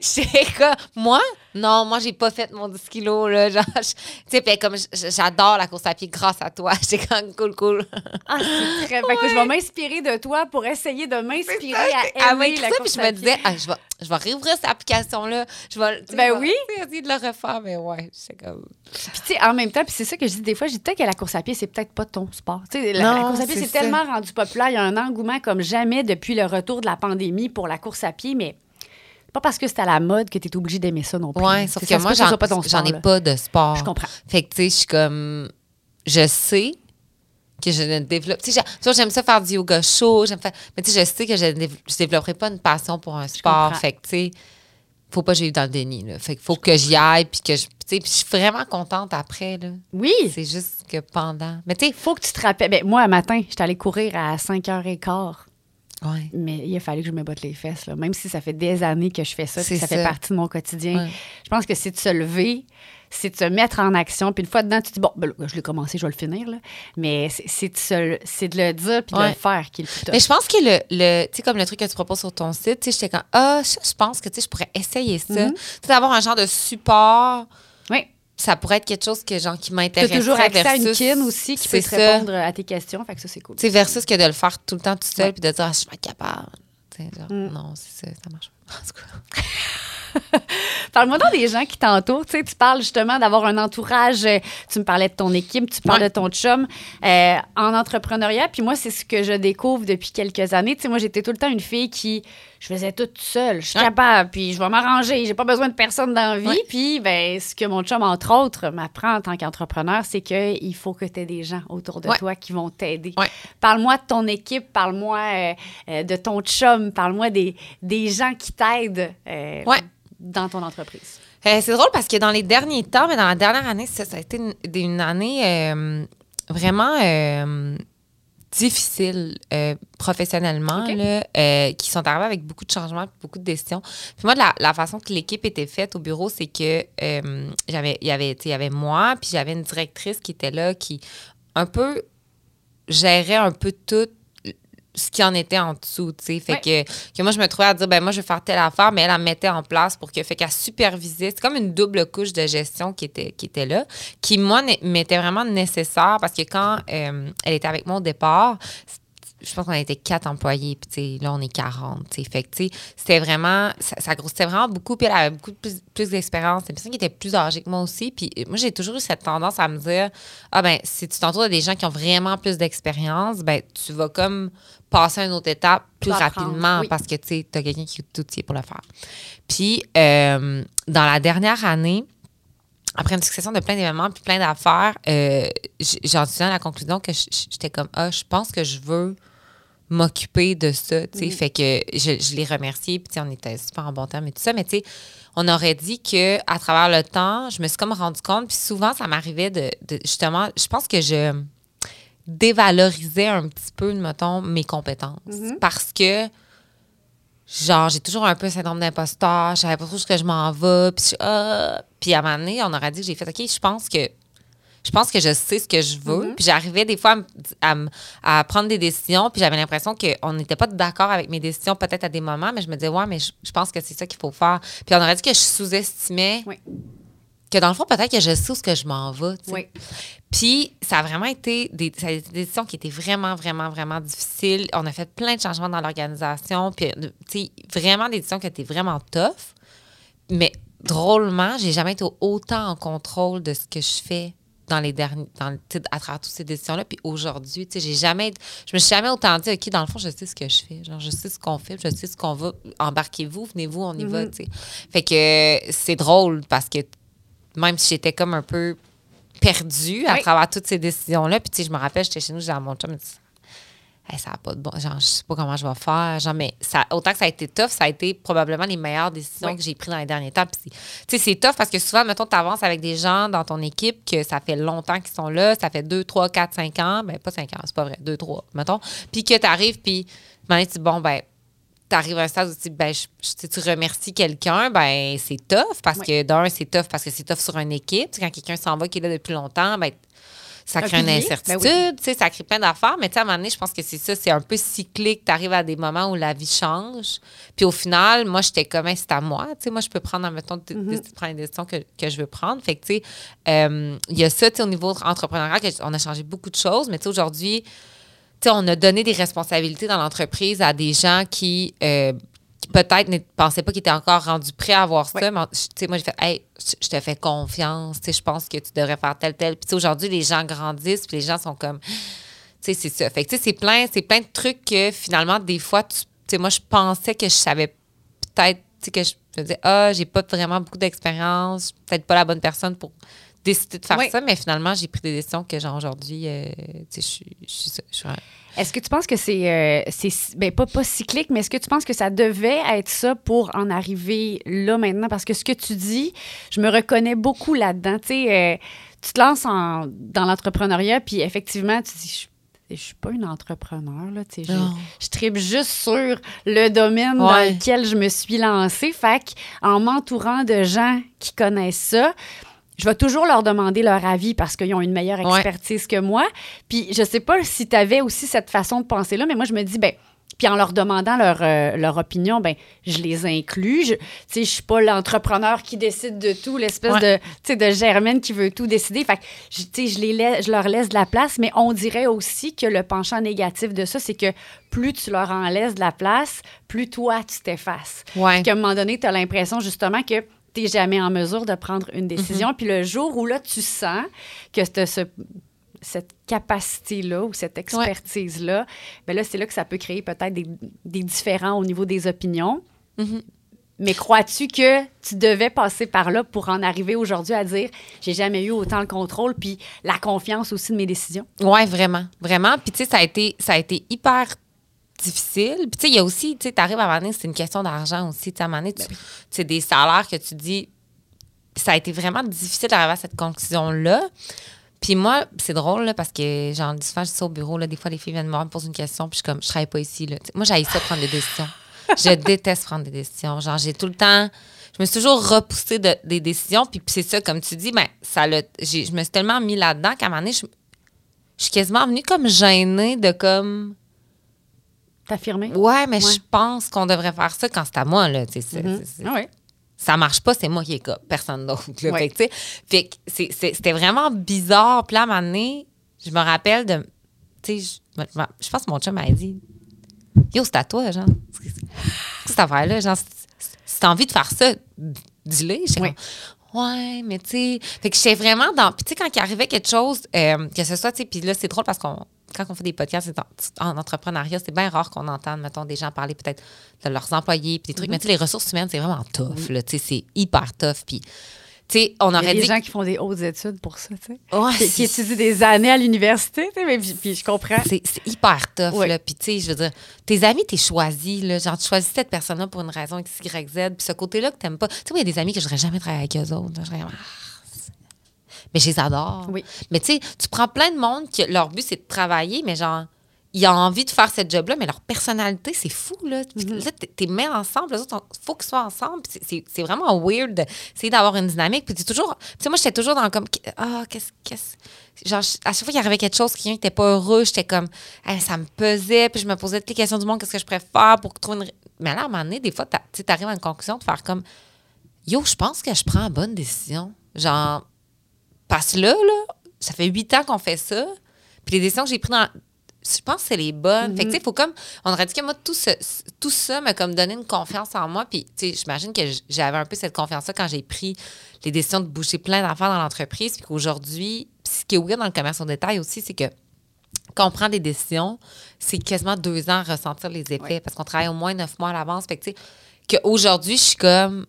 sais, j'étais comme, moi, non, moi, j'ai pas fait mon 10 kilos, là. *laughs* Genre, je- tu sais, puis comme, j'adore la course à pied grâce à toi. *laughs* J'étais comme, cool, cool. Ah, c'est très. Fait que je vais m'inspirer de toi pour essayer de m'inspirer à aimer la ça, puis je à me pied. disais, ah, je, vais, je vais réouvrir cette application-là. Je vais, Ben je vais oui. essayer de le refaire, mais ouais, c'est comme. Puis, tu sais, en même temps, puis c'est ça que je dis des fois, je dis peut-être que la course à pied, c'est peut-être pas ton sport. Tu sais, la, la course à pied, c'est c'est tellement rendu populaire. Il y a un engouement comme jamais depuis le retour de la pandémie pour la course à pied, mais c'est pas parce que c'est à la mode que tu es obligé d'aimer ça non plus. Ouais, sauf que moi, que j'en ai pas de sport. Je comprends. Fait que, tu sais, je suis comme. Je sais que je ne développe. Tu sais, j'aime ça faire du yoga chaud, j'aime faire. Mais tu sais, je sais que je ne je développerai pas une passion pour un sport. Fait que, tu sais, faut pas que j'aille dans le déni, là. Fait qu'il faut que j'y aille, puis que je. Tu sais, puis je suis vraiment contente après, là. Oui. C'est juste que pendant. Mais tu sais, Faut que tu te rappelles. Ben, moi, un matin, j'étais allée courir à 5h15. Ouais. Mais il a fallu que je me botte les fesses. Là. Même si ça fait des années que je fais ça, ça, fait partie de mon quotidien. Ouais. Je pense que c'est de se lever, c'est de se mettre en action. Puis une fois dedans, tu te dis, bon, ben là, je l'ai commencé, je vais le finir. Là. Mais c'est- de, de le dire puis de Ouais. le faire qui est le plus. Mais je pense que le, le tu sais, comme le truc que tu proposes sur ton site, tu sais, j'étais comme, ah, je pense que, tu sais, je pourrais essayer ça. Mm-hmm. Tu sais, d'avoir un genre de support, Oui. Ça pourrait être quelque chose que, genre, qui Tu as m'intéresse. toujours accès à une kin aussi qui peut c'est te répondre à tes questions. Fait que ça, c'est cool. Sais, versus que de le faire tout le temps tout seul puis de dire, ah, je suis pas capable. Genre, Mm. non, c'est ça, ça marche pas. En tout cas. *laughs* Parle-moi donc des gens qui t'entourent. Tu sais, tu parles justement d'avoir un entourage. Tu me parlais de ton équipe, tu parles Ouais. de ton chum euh, en entrepreneuriat. Puis moi, c'est ce que je découvre depuis quelques années. Tu sais, moi, j'étais tout le temps une fille qui, je faisais tout seule. Je suis Ouais. capable, puis je vais m'arranger. J'ai pas besoin de personne dans la vie. Puis, ben, ce que mon chum, entre autres, m'apprend en tant qu'entrepreneur, c'est qu'il faut que tu aies des gens autour de toi qui vont t'aider. Parle-moi de ton équipe, parle-moi euh, euh, de ton chum, parle-moi des, des gens qui t'aident euh, dans ton entreprise. Euh, c'est drôle parce que dans les derniers temps, mais dans la dernière année, ça, ça a été une, année vraiment euh, difficile euh, professionnellement, là, euh, qui sont arrivés avec beaucoup de changements, beaucoup de décisions. Puis moi, la, la façon que l'équipe était faite au bureau, c'est que euh, j'avais, il y avait, il y avait moi, puis j'avais une directrice qui était là, qui un peu gérait un peu tout ce qui en était en dessous, tu sais. Fait Ouais. que, que moi, je me trouvais à dire, ben moi, je vais faire telle affaire, mais elle, elle mettait en place pour que, fait qu'elle supervisait. C'est comme une double couche de gestion qui était, qui était là, qui, moi, m'était vraiment nécessaire parce que quand euh, elle était avec moi au départ, je pense qu'on était quatre employés, puis tu sais, là, on est 40, tu sais. Fait que, tu sais, c'était vraiment, ça, ça grossissait vraiment beaucoup, puis elle avait beaucoup plus, plus d'expérience. C'est une personne qui était plus âgée que moi aussi, puis moi, j'ai toujours eu cette tendance à me dire, ah ben, si tu t'entoures de des gens qui ont vraiment plus d'expérience, ben, tu vas comme passer à une autre étape plus rapidement oui. parce que, tu sais, t'as quelqu'un qui est tout outil pour le faire. Puis, euh, dans la dernière année, après une succession de plein d'événements puis plein d'affaires, euh, j'en suis à la conclusion que j'étais comme ah, je pense que je veux m'occuper de ça, tu sais. Fait que je, je l'ai remercié, puis on était super en bon terme et tout ça, mais tu sais, on aurait dit que à travers le temps, je me suis comme rendu compte, puis souvent ça m'arrivait de, de- justement, je pense que je dévalorisais un petit peu, mettons, mes compétences Mm-hmm. parce que genre j'ai toujours un peu un syndrome d'imposteur, je savais pas trop ce que je m'en vais, puis ah. puis à un moment donné, on aurait dit que j'ai fait OK, je pense que je pense que je sais ce que je veux. Puis j'arrivais des fois à prendre des décisions, puis j'avais l'impression qu'on n'était pas d'accord avec mes décisions peut-être à des moments, mais je me disais ouais, mais je, je pense que c'est ça qu'il faut faire. Puis on aurait dit que je sous-estimais Oui. Que dans le fond peut-être que je sais où ce que je m'en vais. Oui. Puis ça a vraiment été des, ça a été des décisions qui étaient vraiment, vraiment, vraiment difficiles. On a fait plein de changements dans l'organisation. Puis, euh, tu sais, vraiment des décisions qui étaient vraiment tough. Mais drôlement, j'ai jamais été autant en contrôle de ce que je fais dans les derniers, dans, à travers toutes ces décisions-là. Puis aujourd'hui, tu sais, j'ai jamais, je me suis jamais autant dit, OK, dans le fond, je sais ce que je fais. Genre, je sais ce qu'on fait, je sais ce qu'on va. Embarquez-vous, venez-vous, on y va, tu sais. Fait que c'est drôle parce que même si j'étais comme un peu perdue à Oui. travers toutes ces décisions-là, puis tu sais, je me rappelle, j'étais chez nous, j'ai à mon chum, Hey, ça a pas de bon. Genre, je sais pas comment je vais faire. Genre, mais ça, autant que ça a été tough, ça a été probablement les meilleures décisions Oui. que j'ai prises dans les derniers temps. Puis Tu sais, c'est tough parce que souvent, mettons, tu avances avec des gens dans ton équipe que ça fait longtemps qu'ils sont là, ça fait 2, 3, 4, 5 ans. Ben, pas 5 ans, c'est pas vrai, 2, 3, mettons. Puis que tu arrives, puis tu dis, bon, ben, tu arrives à un stade où tu ben, je- tu remercies quelqu'un, ben, c'est tough parce Oui. que d'un, c'est tough parce que c'est tough sur une équipe. Quand quelqu'un s'en va qui est là depuis longtemps, ben, ça crée une incertitude, ben tu sais, ça crée plein d'affaires. Mais tu sais, à un moment donné, je pense que c'est ça, c'est un peu cyclique. Tu arrives à des moments où la vie change. Puis au final, moi, j'étais comme, Hey, c'est à moi. Moi, je peux prendre, mettons, de, Mm-hmm. de prendre les décisions que, que je veux prendre. Fait que, tu sais, euh, il y a ça, tu sais, au niveau entrepreneurial, on a changé beaucoup de choses. Mais tu sais, aujourd'hui, tu sais, on a donné des responsabilités dans l'entreprise à des gens qui, euh, qui peut-être ne pensaient pas qu'ils étaient encore rendus prêts à avoir ça. Mais, tu sais, moi, j'ai fait, hey, je te fais confiance. Tu sais, je pense que tu devrais faire tel, tel. Puis, tu sais, aujourd'hui, les gens grandissent, puis les gens sont comme, tu sais, c'est ça. Fait que, tu sais, c'est plein, c'est plein de trucs que finalement, des fois, tu tu sais, moi, je pensais que je savais peut-être, tu sais, que je me disais, ah, j'ai pas vraiment beaucoup d'expérience, je suis peut-être pas la bonne personne pour décider de faire Oui. ça, mais finalement, j'ai pris des décisions que, genre, aujourd'hui, euh, tu sais, je suis- Est-ce que tu penses que c'est, euh, c'est ben, pas, pas cyclique, mais est-ce que tu penses que ça devait être ça pour en arriver là maintenant? Parce que ce que tu dis, je me reconnais beaucoup là-dedans. Tu sais, euh, tu te lances en- dans l'entrepreneuriat, puis effectivement, tu dis, je, je suis pas une entrepreneur, là, tu sais, je, je tripe juste sur le domaine dans lequel je me suis lancée. Fait en m'entourant de gens qui connaissent ça, je vais toujours leur demander leur avis parce qu'ils ont une meilleure Ouais. expertise que moi. Puis je sais pas si tu avais aussi cette façon de penser-là, mais moi, je me dis, ben, puis en leur demandant leur, euh, leur opinion, ben, je les inclus. Je, tu sais, je suis pas l'entrepreneur qui décide de tout, l'espèce Ouais. de, tu sais, de Germaine qui veut tout décider. Fait que, je- tu sais, je, les laisse, je leur laisse de la place, mais on dirait aussi que le penchant négatif de ça, c'est que plus tu leur en laisses de la place, plus toi, tu t'effaces. Ouais. Puis qu'à un moment donné, tu as l'impression justement que tu n'es jamais en mesure de prendre une Mhm. décision. Puis le jour où là, tu sens que ce- cette capacité-là ou cette expertise-là, ben là, c'est là que ça peut créer peut-être des, des différends au niveau des opinions. Mhm. Mais crois-tu que tu devais passer par là pour en arriver aujourd'hui à dire j'ai jamais eu autant le contrôle puis la confiance aussi de mes décisions? Ouais, vraiment, vraiment. Puis tu sais, ça a été, ça a été hyper difficile. Puis tu sais, il y a aussi, tu sais, t'arrives à un moment donné, c'est une question d'argent aussi. Tu sais, à un moment donné, tu c'est des salaires que tu dis, ça a été vraiment difficile d'arriver à cette conclusion-là. Puis moi, c'est drôle là, parce que dis souvent, je suis au bureau, là, des fois les filles viennent me voir, me posent une question, puis je suis comme, je travaille pas ici. Là. Sais, Moi, j'ai ça prendre des décisions. Je *laughs* déteste prendre des décisions. Genre, j'ai tout le temps. Je me suis toujours repoussée de- des décisions. Puis, puis c'est ça, comme tu dis, ben, ça l'a- j'ai- je me suis tellement mis là-dedans qu'à un moment donné, je, je suis quasiment venue comme gênée de comme. T'affirmer? Ouais, mais Ouais. je pense qu'on devrait faire ça quand c'est à moi, là. tu sais, Ah ouais. ça marche pas, c'est moi qui ai cas, personne d'autre. Ouais. Fait que, fait c'était vraiment bizarre. Puis là, à un moment donné, je me rappelle de. Tu sais, je, je- pense que mon chum m'a dit Yo, c'est à toi, genre. Cette affaire-là, genre, si- t'as envie de faire ça, dis-le. Comme, Ouais, mais tu sais. Fait que j'étais vraiment dans. Puis tu sais, quand il arrivait quelque chose, euh, que ce soit, tu sais, puis là, c'est drôle parce qu'on. Quand on fait des podcasts c'est en, en entrepreneuriat, c'est bien rare qu'on entende, mettons, des gens parler peut-être de leurs employés, puis des Mm-hmm. trucs. Mais tu sais, les ressources humaines, c'est vraiment tough, là. Tu sais, c'est hyper tough. Puis, tu sais, on Il y a aurait des dit. gens qui font des hautes études pour ça, tu sais. Ouais, Qui, étudient des années à l'université, tu sais, mais puis, puis je comprends. c'est hyper tough, là. Puis, tu sais, je veux dire, tes amis, t'es choisi, là. Genre, tu choisis cette personne-là pour une raison X, Y, Z. Puis, ce côté-là que t'aimes pas. Tu sais, il y a des amis que je voudrais jamais travailler avec eux autres. là. Je serais comme, Ah, c'est- mais je les adore. Oui. Mais, tu sais, tu prends plein de monde que leur but, c'est de travailler, mais genre, ils ont envie de faire cette job-là, mais leur personnalité, c'est fou, là. Puis Mm-hmm. Là, t'es- mets ensemble, les autres, il faut qu'ils soient ensemble. C'est- C'est c'est vraiment weird d'essayer d'avoir une dynamique. Puis tu toujours. Tu sais, moi, j'étais toujours dans comme. Ah, qu'est-ce. qu'est-ce- Genre, à chaque fois qu'il arrivait quelque chose, quelqu'un n'était pas heureux, j'étais comme. Hey, ça me pesait. Puis je me posais toutes les questions du monde, qu'est-ce que je préfère pour trouver une. Mais là, à un moment donné, des fois, tu arrives à une conclusion de faire comme. Yo, je pense que je prends la bonne décision. Genre, parce que là, là, ça fait huit ans qu'on fait ça. Puis les décisions que j'ai prises dans. Je pense que c'est les bonnes. Fait que, tu sais, il faut comme. On aurait dit que moi, tout, ce- tout ça m'a comme donné une confiance en moi. Puis, tu sais, j'imagine que j'avais un peu cette confiance-là quand j'ai pris les décisions de bouger plein d'affaires dans l'entreprise. Puis qu'aujourd'hui, ce qui est weird dans le commerce au détail aussi, c'est que quand on prend des décisions, c'est quasiment deux ans à ressentir les effets Ouais. parce qu'on travaille au moins neuf mois à l'avance. Fait que, tu sais, qu'aujourd'hui, je suis comme.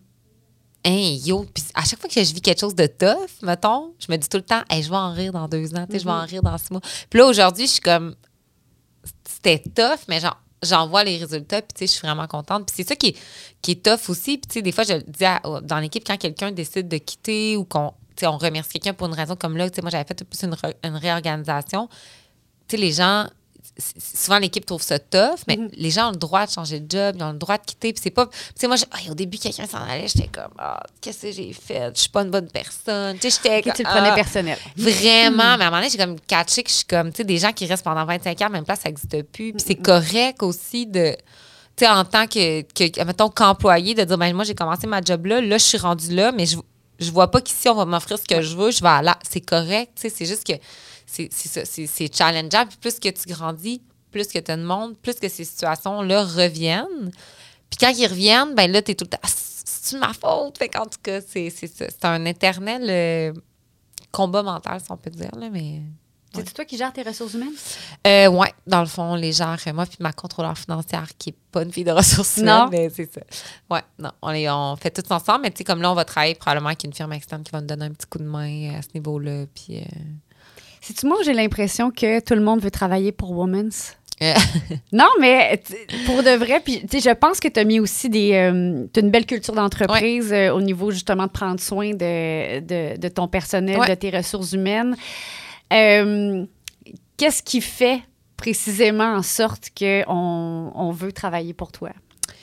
Hein, yo, puis à chaque fois que je vis quelque chose de tough, mettons, je me dis tout le temps, hey, je vais en rire dans deux ans, tu sais, je vais en rire dans six mois. Puis là, aujourd'hui, je suis comme, c'était tough, mais genre, j'en vois les résultats, puis tu sais, je suis vraiment contente. Puis c'est ça qui est, qui est tough aussi. Puis tu sais, des fois, je le dis à- dans l'équipe, quand quelqu'un décide de quitter ou qu'on on remercie quelqu'un pour une raison comme là, tu sais, moi, j'avais fait plus une, une réorganisation. Tu sais, les gens, souvent l'équipe trouve ça tough, mais les gens ont le droit de changer de job, ils ont le droit de quitter. Puis c'est pas. Tu sais, moi, au début, quelqu'un s'en allait, j'étais comme, ah, qu'est-ce que j'ai fait? Je suis pas une bonne personne. Tu sais, j'étais tu le prenais ah. personnel. Vraiment, mais à un moment donné, j'ai comme catché que je suis comme, tu sais, des gens qui restent pendant 25 ans, même place, ça n'existe plus. Puis c'est correct aussi de, tu sais, en tant que, que mettons, qu'employé, de dire, ben moi, j'ai commencé ma job là, là, je suis rendue là, mais je, je vois pas qu'ici, on va m'offrir ce que je veux, je vais aller là. C'est correct, tu sais, c'est juste que c'est ça, c'est challengeant. Puis plus que tu grandis, plus que tu as de monde, plus que ces situations-là reviennent. Puis quand ils reviennent, ben là, tu es tout le temps, Ah, c'est ma faute? Fait qu'en tout cas, c'est c'est ça. C'est un éternel euh, combat mental, si on peut dire, là, mais. C'est toi qui gères tes ressources humaines? Euh, ouais, dans le fond, les gens, euh, moi puis ma contrôleur financière qui est pas une fille de ressources Non. humaines, mais c'est ça. Ouais, non, on, les, on fait tout ensemble, mais tu sais, comme là, on va travailler probablement avec une firme externe qui va nous donner un petit coup de main à ce niveau-là, puis... euh, C'est-tu moi où j'ai l'impression que tout le monde veut travailler pour Women's? Euh. *laughs* non, mais pour de vrai, puis je pense que tu as mis aussi des. euh, t'as une belle culture d'entreprise euh, au niveau justement de prendre soin de, de, de ton personnel, Ouais. de tes ressources humaines. Euh, Qu'est-ce qui fait précisément en sorte qu'on on veut travailler pour toi,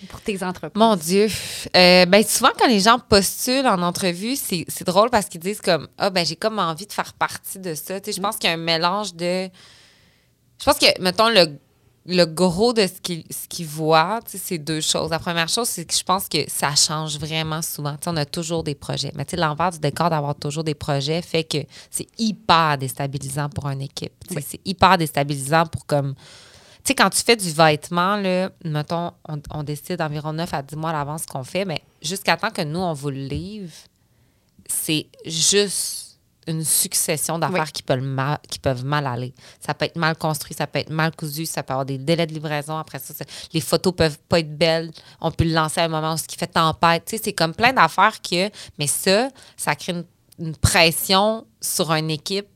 pour tes entreprises? Mon Dieu. Euh, ben, souvent, quand les gens postulent en entrevue, c'est c'est drôle parce qu'ils disent comme Ah, ben, j'ai comme envie de faire partie de ça. Tu sais, je pense qu'il y a un mélange de. Je pense que, mettons, le, le gros de ce qu'ils ce qu'ils voient, tu sais, c'est deux choses. La première chose, c'est que je pense que ça change vraiment souvent. Tu sais, on a toujours des projets. Mais tu sais, l'envers du décor d'avoir toujours des projets fait que c'est hyper déstabilisant pour une équipe. Tu sais, C'est hyper déstabilisant pour comme. Tu sais, quand tu fais du vêtement, là, mettons, on, on décide environ 9 à 10 mois à l'avance ce qu'on fait, mais jusqu'à temps que nous, on vous le livre, c'est juste une succession d'affaires Oui. qui, peuvent mal, qui peuvent mal aller. Ça peut être mal construit, ça peut être mal cousu, ça peut avoir des délais de livraison. Après ça, ça- les photos peuvent pas être belles. On peut le lancer à un moment où ce qui fait tempête. Tu sais, c'est comme plein d'affaires que... Mais ça, ça crée une, une pression sur une équipe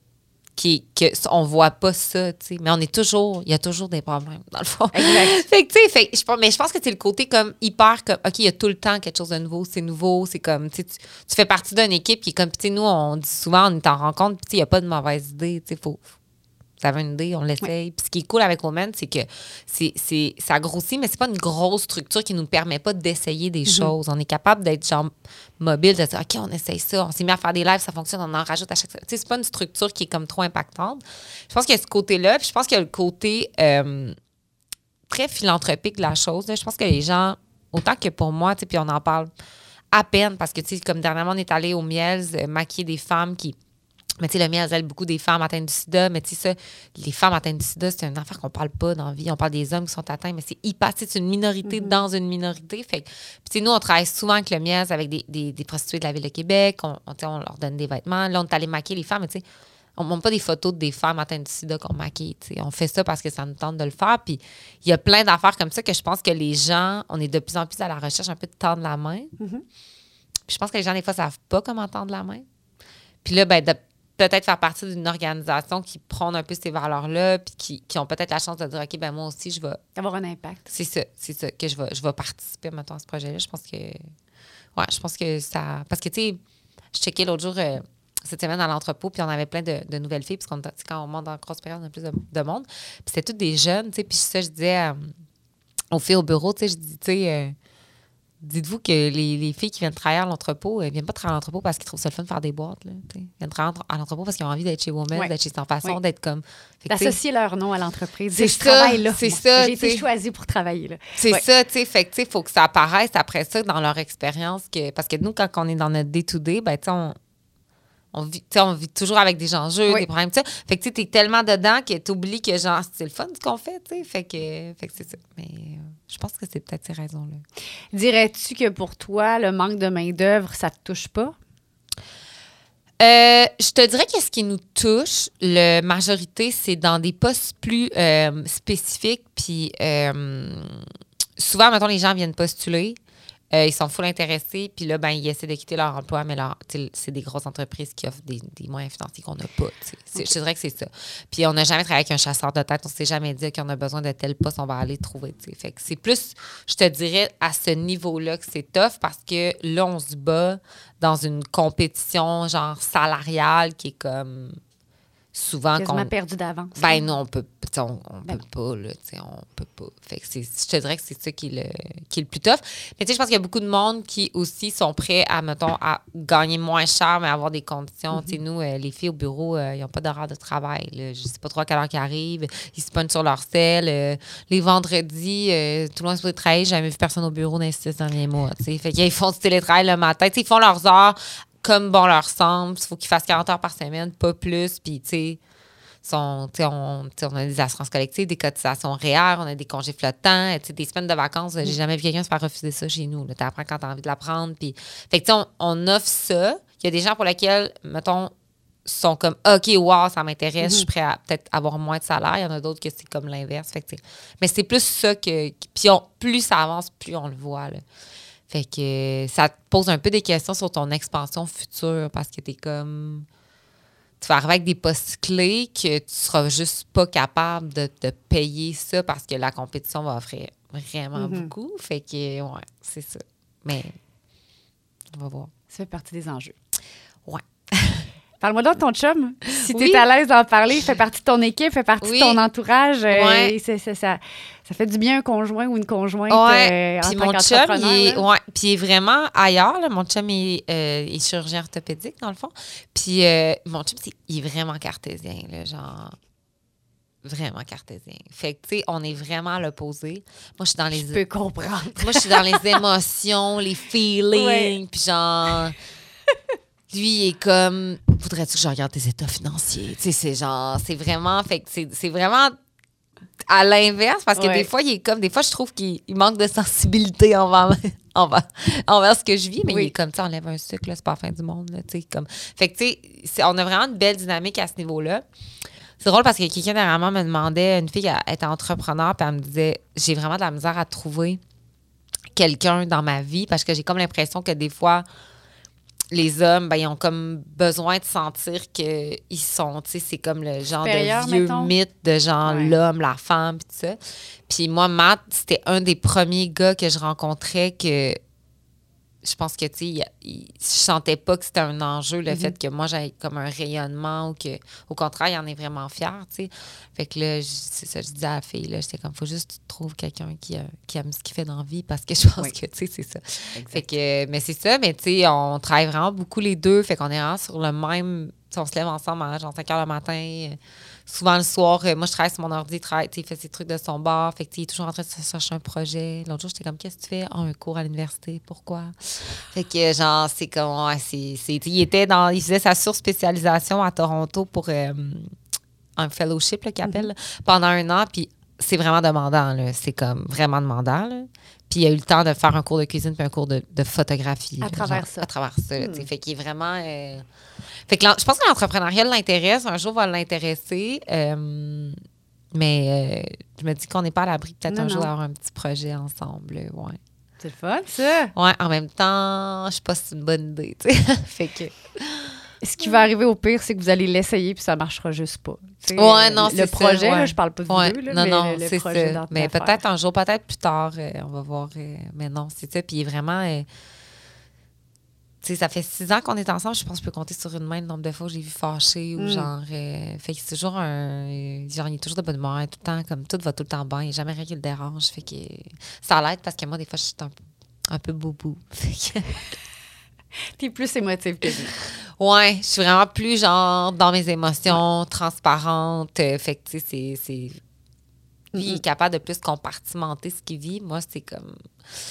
qui que on voit pas ça, tu sais. Mais on est toujours, il y a toujours des problèmes dans le fond. Exact. *laughs* fait que tu sais, fait je mais je pense que c'est le côté comme hyper comme ok, il y a tout le temps quelque chose de nouveau, c'est nouveau, c'est comme tu tu fais partie d'une équipe qui est comme tu sais nous on dit souvent on est en rencontre, puis tu sais, il y a pas de mauvaise idée, tu sais, faut vous avez une idée, on l'essaye. Puis ce qui est cool avec Women, c'est que c'est, ça grossit, mais c'est pas une grosse structure qui nous permet pas d'essayer des choses. On est capable d'être genre mobile, de dire OK, on essaye ça, on s'est mis à faire des lives, ça fonctionne, on en rajoute à chaque. Tu sais, c'est pas une structure qui est comme trop impactante. Je pense qu'il y a ce côté-là, puis je pense qu'il y a le côté euh, très philanthropique de la chose. Je pense que les gens, autant que pour moi, tu sais, puis on en parle à peine parce que, tu sais, comme dernièrement, on est allé au Miels euh, maquiller des femmes qui. Mais tu sais, le Miels aide beaucoup des femmes atteintes du sida. Mais tu sais, ça, les femmes atteintes du sida, c'est une affaire qu'on parle pas dans la vie. On parle des hommes qui sont atteints, mais c'est hyper. C'est une minorité dans une minorité. Fait puis tu sais, nous, on travaille souvent avec le Miels, avec des, des, des prostituées de la ville de Québec. On, on, leur donne des vêtements. Là, on est allé maquiller les femmes, mais tu sais, on ne montre pas des photos des femmes atteintes du sida qu'on maquille. On fait ça parce que ça nous tente de le faire. Puis il y a plein d'affaires comme ça que je pense que les gens, on est de plus en plus à la recherche un peu de tendre la main. Puis je pense que les gens, des fois, savent pas comment tendre la main. Puis là, ben, de peut-être faire partie d'une organisation qui prône un peu ces valeurs-là, puis qui, qui ont peut-être la chance de dire, OK, ben moi aussi, je vais. Avoir un impact. C'est ça, c'est ça, que je vais, je vais participer maintenant à ce projet-là. Je pense que. Ouais, je pense que ça. Parce que, tu sais, je checkais l'autre jour. euh, cette semaine dans l'entrepôt, puis on avait plein de, de nouvelles filles, parce qu'on quand on monte en grosse période, on a plus de, de monde. Puis c'était toutes des jeunes, tu sais, puis ça, je disais euh, aux filles au bureau, tu sais, je dis, tu sais, euh, dites-vous que les, les filles qui viennent travailler à l'entrepôt, elles viennent pas travailler à l'entrepôt parce qu'ils trouvent ça le fun de faire des boîtes, là, tu. Elles viennent travailler à l'entrepôt parce qu'ils ont envie d'être chez Women, Ouais. d'être chez Sans Façon, Ouais. d'être comme... Tu D'associer leur nom à l'entreprise. C'est ça, c'est ça, J'ai été tu choisie pour travailler là. C'est Ouais. ça, tu sais. Fait que, tu sais, faut que ça apparaisse après ça dans leur expérience. Que, parce que nous, quand on est dans notre day-to-day, ben, tu sais, on, on, vit, tu sais, on vit toujours avec des enjeux, Oui. des problèmes, tout ça. Fait que, tu t'es tellement dedans que t'oublies que, genre, c'est le fun ce qu'on fait, tu sais. Fait que, fait que c'est ça. Mais euh, je pense que c'est peut-être ces raisons-là. Dirais-tu que pour toi, le manque de main-d'œuvre, ça te touche pas? Euh, je te dirais que ce qui nous touche, la majorité, c'est dans des postes plus euh, spécifiques. Puis euh, souvent, mettons, les gens viennent postuler. Euh, ils sont full intéressés, puis là, ben, ils essaient de quitter leur emploi, mais c'est des grosses entreprises qui offrent des, des moyens financiers qu'on n'a pas. C'est- Je dirais que c'est ça. Puis on n'a jamais travaillé avec un chasseur de tête. On s'est jamais dit qu'on a besoin de tel poste, on va aller trouver. tu sais. Fait que c'est plus, je te dirais, à ce niveau-là que c'est tough parce que là, on se bat dans une compétition genre salariale qui est comme souvent qu'on perdu d'avance. ben non, on peut, on, on Ben peut pas, là, tu sais, on peut pas. Fait que c'est, je te dirais que c'est ça qui est, le, qui est le plus tough. Mais tu sais, je pense qu'il y a beaucoup de monde qui aussi sont prêts à, mettons, à gagner moins cher, mais avoir des conditions. Tu sais, nous, euh, les filles au bureau, euh, ils n'ont pas d'horaire de travail. Là. Je sais pas trop à quelle heure qu'ils arrivent. Ils se pognent sur leur sel. euh, les vendredis, tout le monde se peut travailler. J'ai jamais vu personne au bureau dans les six derniers mois, tu sais. Fait qu'ils font du télétravail le matin. Tu sais, ils font leurs heures comme bon leur semble. Il faut qu'ils fassent 40 heures par semaine, pas plus. Puis, tu sais, sont, on, a des assurances collectives, des cotisations REER, on a des congés flottants, des semaines de vacances. J'ai jamais vu quelqu'un se faire refuser ça chez nous. Tu apprends quand tu as envie de la prendre. Puis, fait que, tu sais, on, on offre ça. Il y a des gens pour lesquels, mettons, sont comme OK, wow, ça m'intéresse, je suis prêt à peut-être avoir moins de salaire. Il y en a d'autres que c'est comme l'inverse. Fait que, mais c'est plus ça que. Puis on- plus ça avance, plus on le voit. Là. Fait que ça te pose un peu des questions sur ton expansion future parce que tu es comme. Tu vas arriver avec des postes clés que tu seras juste pas capable de te payer ça parce que la compétition va offrir vraiment beaucoup. Fait que, ouais, c'est ça. Mais, on va voir. Ça fait partie des enjeux. Ouais. *laughs* Parle-moi donc de ton chum. Si tu es à l'aise d'en parler, il fait partie de ton équipe, fait partie Oui. de ton entourage. euh, Ouais. et c'est- ça, ça fait du bien un conjoint ou une conjointe Ouais. euh, Puis mon chum, il est, ouais, puis il est vraiment ailleurs. là. Mon chum est, euh, est chirurgien orthopédique, dans le fond. Puis euh, mon chum, il est vraiment cartésien, là, genre vraiment cartésien. Fait que, tu sais, on est vraiment à l'opposé. Moi, je suis dans les... Je peux comprendre. Moi, je suis dans les *laughs* émotions, les feelings, puis genre... Lui, il est comme... Voudrais-tu que je regarde tes états financiers? Tu sais, c'est genre... C'est vraiment... Fait que c'est vraiment à l'inverse, parce que Ouais. des fois, il est comme... Des fois, je trouve qu'il il manque de sensibilité envers, *laughs* envers, envers ce que je vis, mais Oui. il est comme, tu sais, enlève un sucre, là, c'est pas la fin du monde, là, tu sais, comme... Fait que, tu sais, on a vraiment une belle dynamique à ce niveau-là. C'est drôle parce que quelqu'un dernièrement me demandait, une fille elle était entrepreneur, puis elle me disait J'ai vraiment de la misère à trouver quelqu'un dans ma vie parce que j'ai comme l'impression que des fois, les hommes, ben, ils ont comme besoin de sentir qu'ils sont, tu sais, c'est comme le genre Supérieur, de vieux mettons. mythe de genre Ouais. l'homme, la femme, puis tout ça. Puis moi, Matt, c'était un des premiers gars que je rencontrais que je pense que, tu sais, je sentais pas que c'était un enjeu, le fait que moi, j'avais comme un rayonnement ou que, au contraire, il en est vraiment fier, tu sais. Fait que là, c'est ça, je disais à la fille, là, j'étais comme, faut juste que tu trouves quelqu'un qui, a- qui aime ce qu'il fait dans la vie parce que je pense Oui. que, tu sais, c'est ça. Fait que, mais c'est ça, mais tu sais, on travaille vraiment beaucoup les deux, fait qu'on est vraiment sur le même, on se lève ensemble à genre 5 heures le matin. euh, Souvent le soir, euh, moi je travaille sur mon ordi, il travaille, il fait ses trucs de son bar, fait que il est toujours en train de chercher un projet. L'autre jour, j'étais comme, qu'est-ce que tu fais? Ah, un cours à l'université, pourquoi? Fait que, genre, c'est comme, ouais, c'est, il était dans, il faisait sa surspécialisation à Toronto pour euh, un fellowship, là, qu'il appelle, là, pendant un an, puis c'est vraiment demandant, là. C'est comme vraiment demandant, là. Puis il a eu le temps de faire un cours de cuisine puis un cours de, de photographie. À travers genre, ça. À travers ça, sais. Fait qu'il est vraiment... euh, Fait que je pense que l'entrepreneuriat l'intéresse. Un jour, va l'intéresser. euh, Mais euh, je me dis qu'on n'est pas à l'abri peut-être Non, un jour d'avoir un petit projet ensemble. Ouais. C'est le fun, ça. Ouais, en même temps, je sais pas si c'est une bonne idée, *laughs* fait que... Ce qui va arriver au pire, c'est que vous allez l'essayer puis ça marchera juste pas. Ouais, non, Le c'est ça, projet, là, ouais. je parle pas de Ouais, vous deux, là, non, mais non, le, le c'est projet ça. Mais peut-être un jour, peut-être plus tard, euh, on va voir. euh, mais non, c'est ça. Puis il est vraiment. euh, tu sais, ça fait six ans qu'on est ensemble. Je pense que je peux compter sur une main le nombre de fois où j'ai vu fâché ou Mm. genre. fait que c'est toujours un. Genre, il est toujours de bonne humeur, tout le temps, comme tout va tout le temps bien. Il n'y a jamais rien qui le dérange. Fait que ça l'aide parce que moi, des fois, je suis un, peu- un peu boubou. *laughs* Fait que- *laughs* T'es plus émotive que lui. Ouais, je suis vraiment plus genre dans mes émotions, transparente. euh, fait que, tu sais, c'est-. Lui, il est capable de plus compartimenter ce qu'il vit. Moi, c'est comme.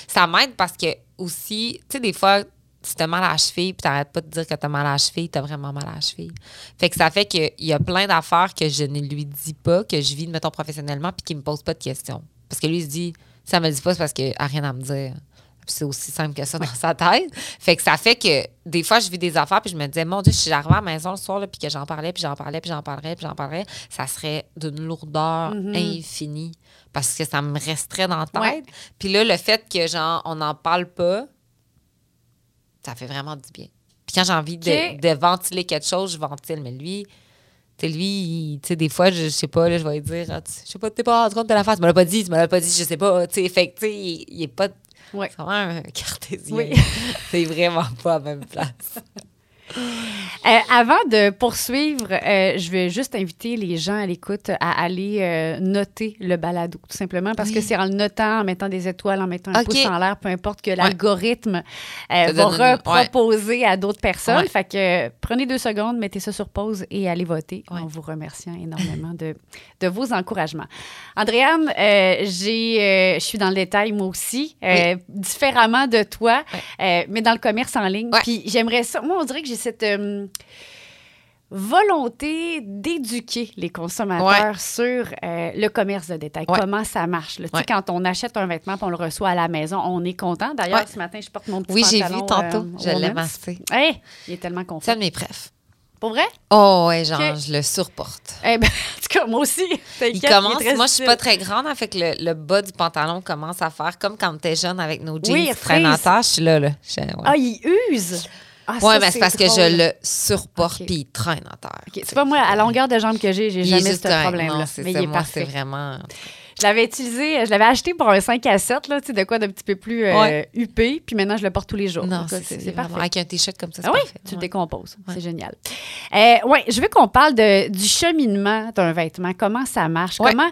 Ça m'aide parce que, aussi, tu sais, des fois, tu t'as mal à la cheville, puis t'arrêtes pas de dire que t'as mal à la cheville, t'as vraiment mal à la cheville. Fait que ça fait qu'il y a plein d'affaires que je ne lui dis pas, que je vis, mettons, professionnellement, puis qu'il me pose pas de questions. Parce que lui, il se dit, ça me le dit pas, c'est parce qu'il a rien à me dire. C'est aussi simple que ça dans sa tête. Fait que ça fait que des fois, je vis des affaires, puis je me disais, mon Dieu, si j'arrivais à la maison le soir, là, puis que j'en parlais, puis j'en parlais, puis j'en parlerais, puis j'en parlerais, ça serait d'une lourdeur infinie parce que ça me resterait dans la tête. Ouais. Puis là, le fait que, genre, on n'en parle pas, Ça fait vraiment du bien. Puis quand j'ai envie de, ventiler quelque chose, je ventile. Mais lui, tu sais, lui, tu sais, des fois, je, je sais pas, là, je vais lui dire, ah, je sais pas, t'es pas rendu compte de la face. Tu me l'as pas dit, tu me l'as pas dit, je sais pas. Tu sais, fait que, tu sais, il, il est pas. Ouais. C'est vraiment un cartésien. Oui. c'est vraiment pas à la même place. *laughs* Euh, avant de poursuivre, euh, je vais juste inviter les gens à l'écoute à aller euh, noter le balado, tout simplement, parce Oui. que c'est en le notant, en mettant des étoiles, en mettant un pouce en l'air, peu importe que l'algorithme euh, va reproposer à d'autres personnes. Ouais. Fait que prenez deux secondes, mettez ça sur pause et allez voter Ouais. en vous remerciant énormément de, de vos encouragements. Andréane, euh, euh, je suis dans le détail moi aussi, euh, différemment de toi, mais dans le commerce en ligne. Ouais. Puis j'aimerais ça. Moi, on dirait que j'ai cette euh, volonté d'éduquer les consommateurs sur euh, le commerce de détail, Ouais. comment ça marche. là? Ouais. Quand on achète un vêtement et on le reçoit à la maison, on est content. D'ailleurs, ce matin, je porte mon petit Oui, j'ai pantalon. vu tantôt. euh, je assez. Hey, il est tellement C'est un confortable. de mes préfs. Pour vrai? Oh, ouais, genre, je le surporte. Eh ben, *laughs* en tout cas, moi aussi. Il commence, moi je suis pas très grande, hein, fait que le, le bas du pantalon commence à faire comme quand t'es jeune avec nos jeans Oui, traînent en je suis là, là. Je- ouais, Ah, il use. Ah, Ouais, mais c'est parce que je le surporte puis il traîne en terre. C'est pas moi, à longueur de jambe que j'ai, j'ai jamais juste ce problème-là. Non, c'est Mais ça, il est moi, parfait. c'est vraiment... Je l'avais utilisé, je l'avais acheté pour un 5 à 7, là, tu sais, de quoi d'un petit peu plus euh, Ouais. huppé, puis maintenant je le porte tous les jours. Non, c'est c'est parfait. Avec un T-shirt comme ça, c'est Ah oui, tu le Ouais. décomposes. C'est génial. Euh, oui, je veux qu'on parle de, du cheminement d'un vêtement. Comment ça marche? Comment.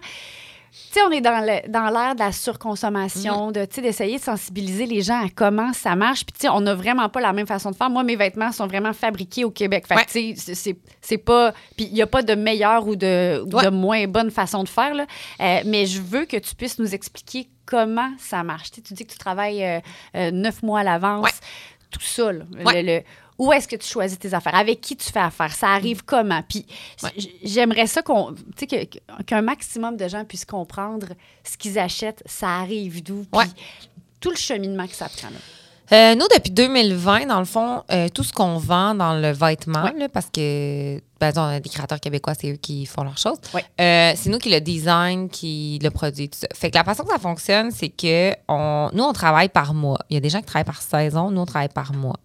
Tu sais, on est dans le- dans l'ère de la surconsommation, Mm. de, tu d'essayer de sensibiliser les gens à comment ça marche. Puis, tu sais, on n'a vraiment pas la même façon de faire. Moi, mes vêtements sont vraiment fabriqués au Québec. Fait que, Ouais. tu sais, c'est- pas. Puis, il n'y a pas de meilleure ou de, ou Ouais. de moins bonne façon de faire. Là. Euh, mais je veux que tu puisses nous expliquer comment ça marche. Tu dis que tu travailles euh, euh, neuf mois à l'avance. Ouais. Tout ça, là, Ouais. le- le- où est-ce que tu choisis tes affaires? Avec qui tu fais affaire? Ça arrive comment? Puis Ouais. j'aimerais ça qu'on, qu'un maximum de gens puissent comprendre ce qu'ils achètent, ça arrive d'où, puis Ouais. tout le cheminement que ça prend. là. Euh, nous, depuis 2020, dans le fond, euh, tout ce qu'on vend dans le vêtement, Ouais. là, parce que ben, on a des créateurs québécois, c'est eux qui font leurs choses. Ouais. Euh, c'est nous qui le design, qui le produit, tout ça. Fait que la façon que ça fonctionne, c'est que on, nous, on travaille par mois. Il y a des gens qui travaillent par saison, nous, on travaille par mois.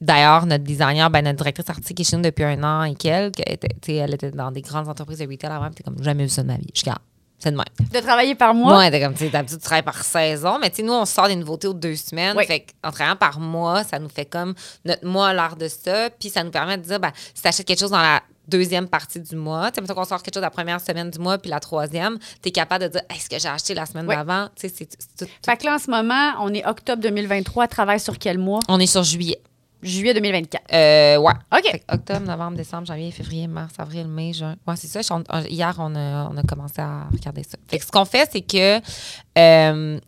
D'ailleurs, notre designer, ben, notre directrice artistique est chez nous depuis un an et quelques. Elle était, elle était dans des grandes entreprises de retail avant. puis comme, jamais vu ça de ma vie. Je Ah, c'est de même. De travailler par mois, t'es comme, tu d'habitude, tu travailles par saison, mais tu sais, nous, on sort des nouveautés aux deux semaines. Oui. Fait qu'en travaillant par mois, ça nous fait comme notre mois à l'heure de ça. Puis ça nous permet de dire, ben, si t'achètes quelque chose dans la deuxième partie du mois, tu sais, mettons qu'on sort quelque chose la première semaine du mois, puis la troisième, t'es capable de dire, est-ce que j'ai acheté la semaine Oui. d'avant? Tu sais, c'est c'est tout. tout- Fait que là, en ce moment, on est octobre 2023, travaille sur quel mois? On est sur juillet. Juillet 2024. Euh, ouais. OK. Fait octobre, novembre, décembre, janvier, février, mars, avril, mai, juin. Ouais, c'est ça. Je- on- on- hier, on a, on a commencé à regarder ça. Fait que ce qu'on fait, c'est que. euh,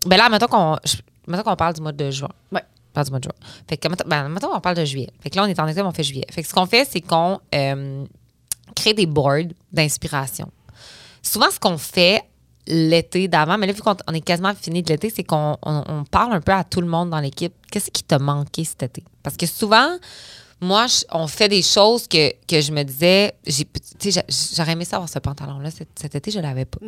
ben là, mettons qu'on, qu'on parle du mois de juin. Ouais. On parle du mois de juin. Fait que, mettons, ben, mettons qu'on parle de juillet. Fait que là, on est en octobre, on fait juillet. Fait que ce qu'on fait, c'est qu'on euh, crée des boards d'inspiration. Souvent, ce qu'on fait l'été d'avant, mais là, vu qu'on on est quasiment fini de l'été, c'est qu'on on- on parle un peu à tout le monde dans l'équipe. Qu'est-ce qui t'a manqué cet été? Parce que souvent, moi, je- on fait des choses que, que je me disais, j'ai, tu sais, j'a- j'aurais aimé ça avoir ce pantalon-là. Cet, cet été, je l'avais pas.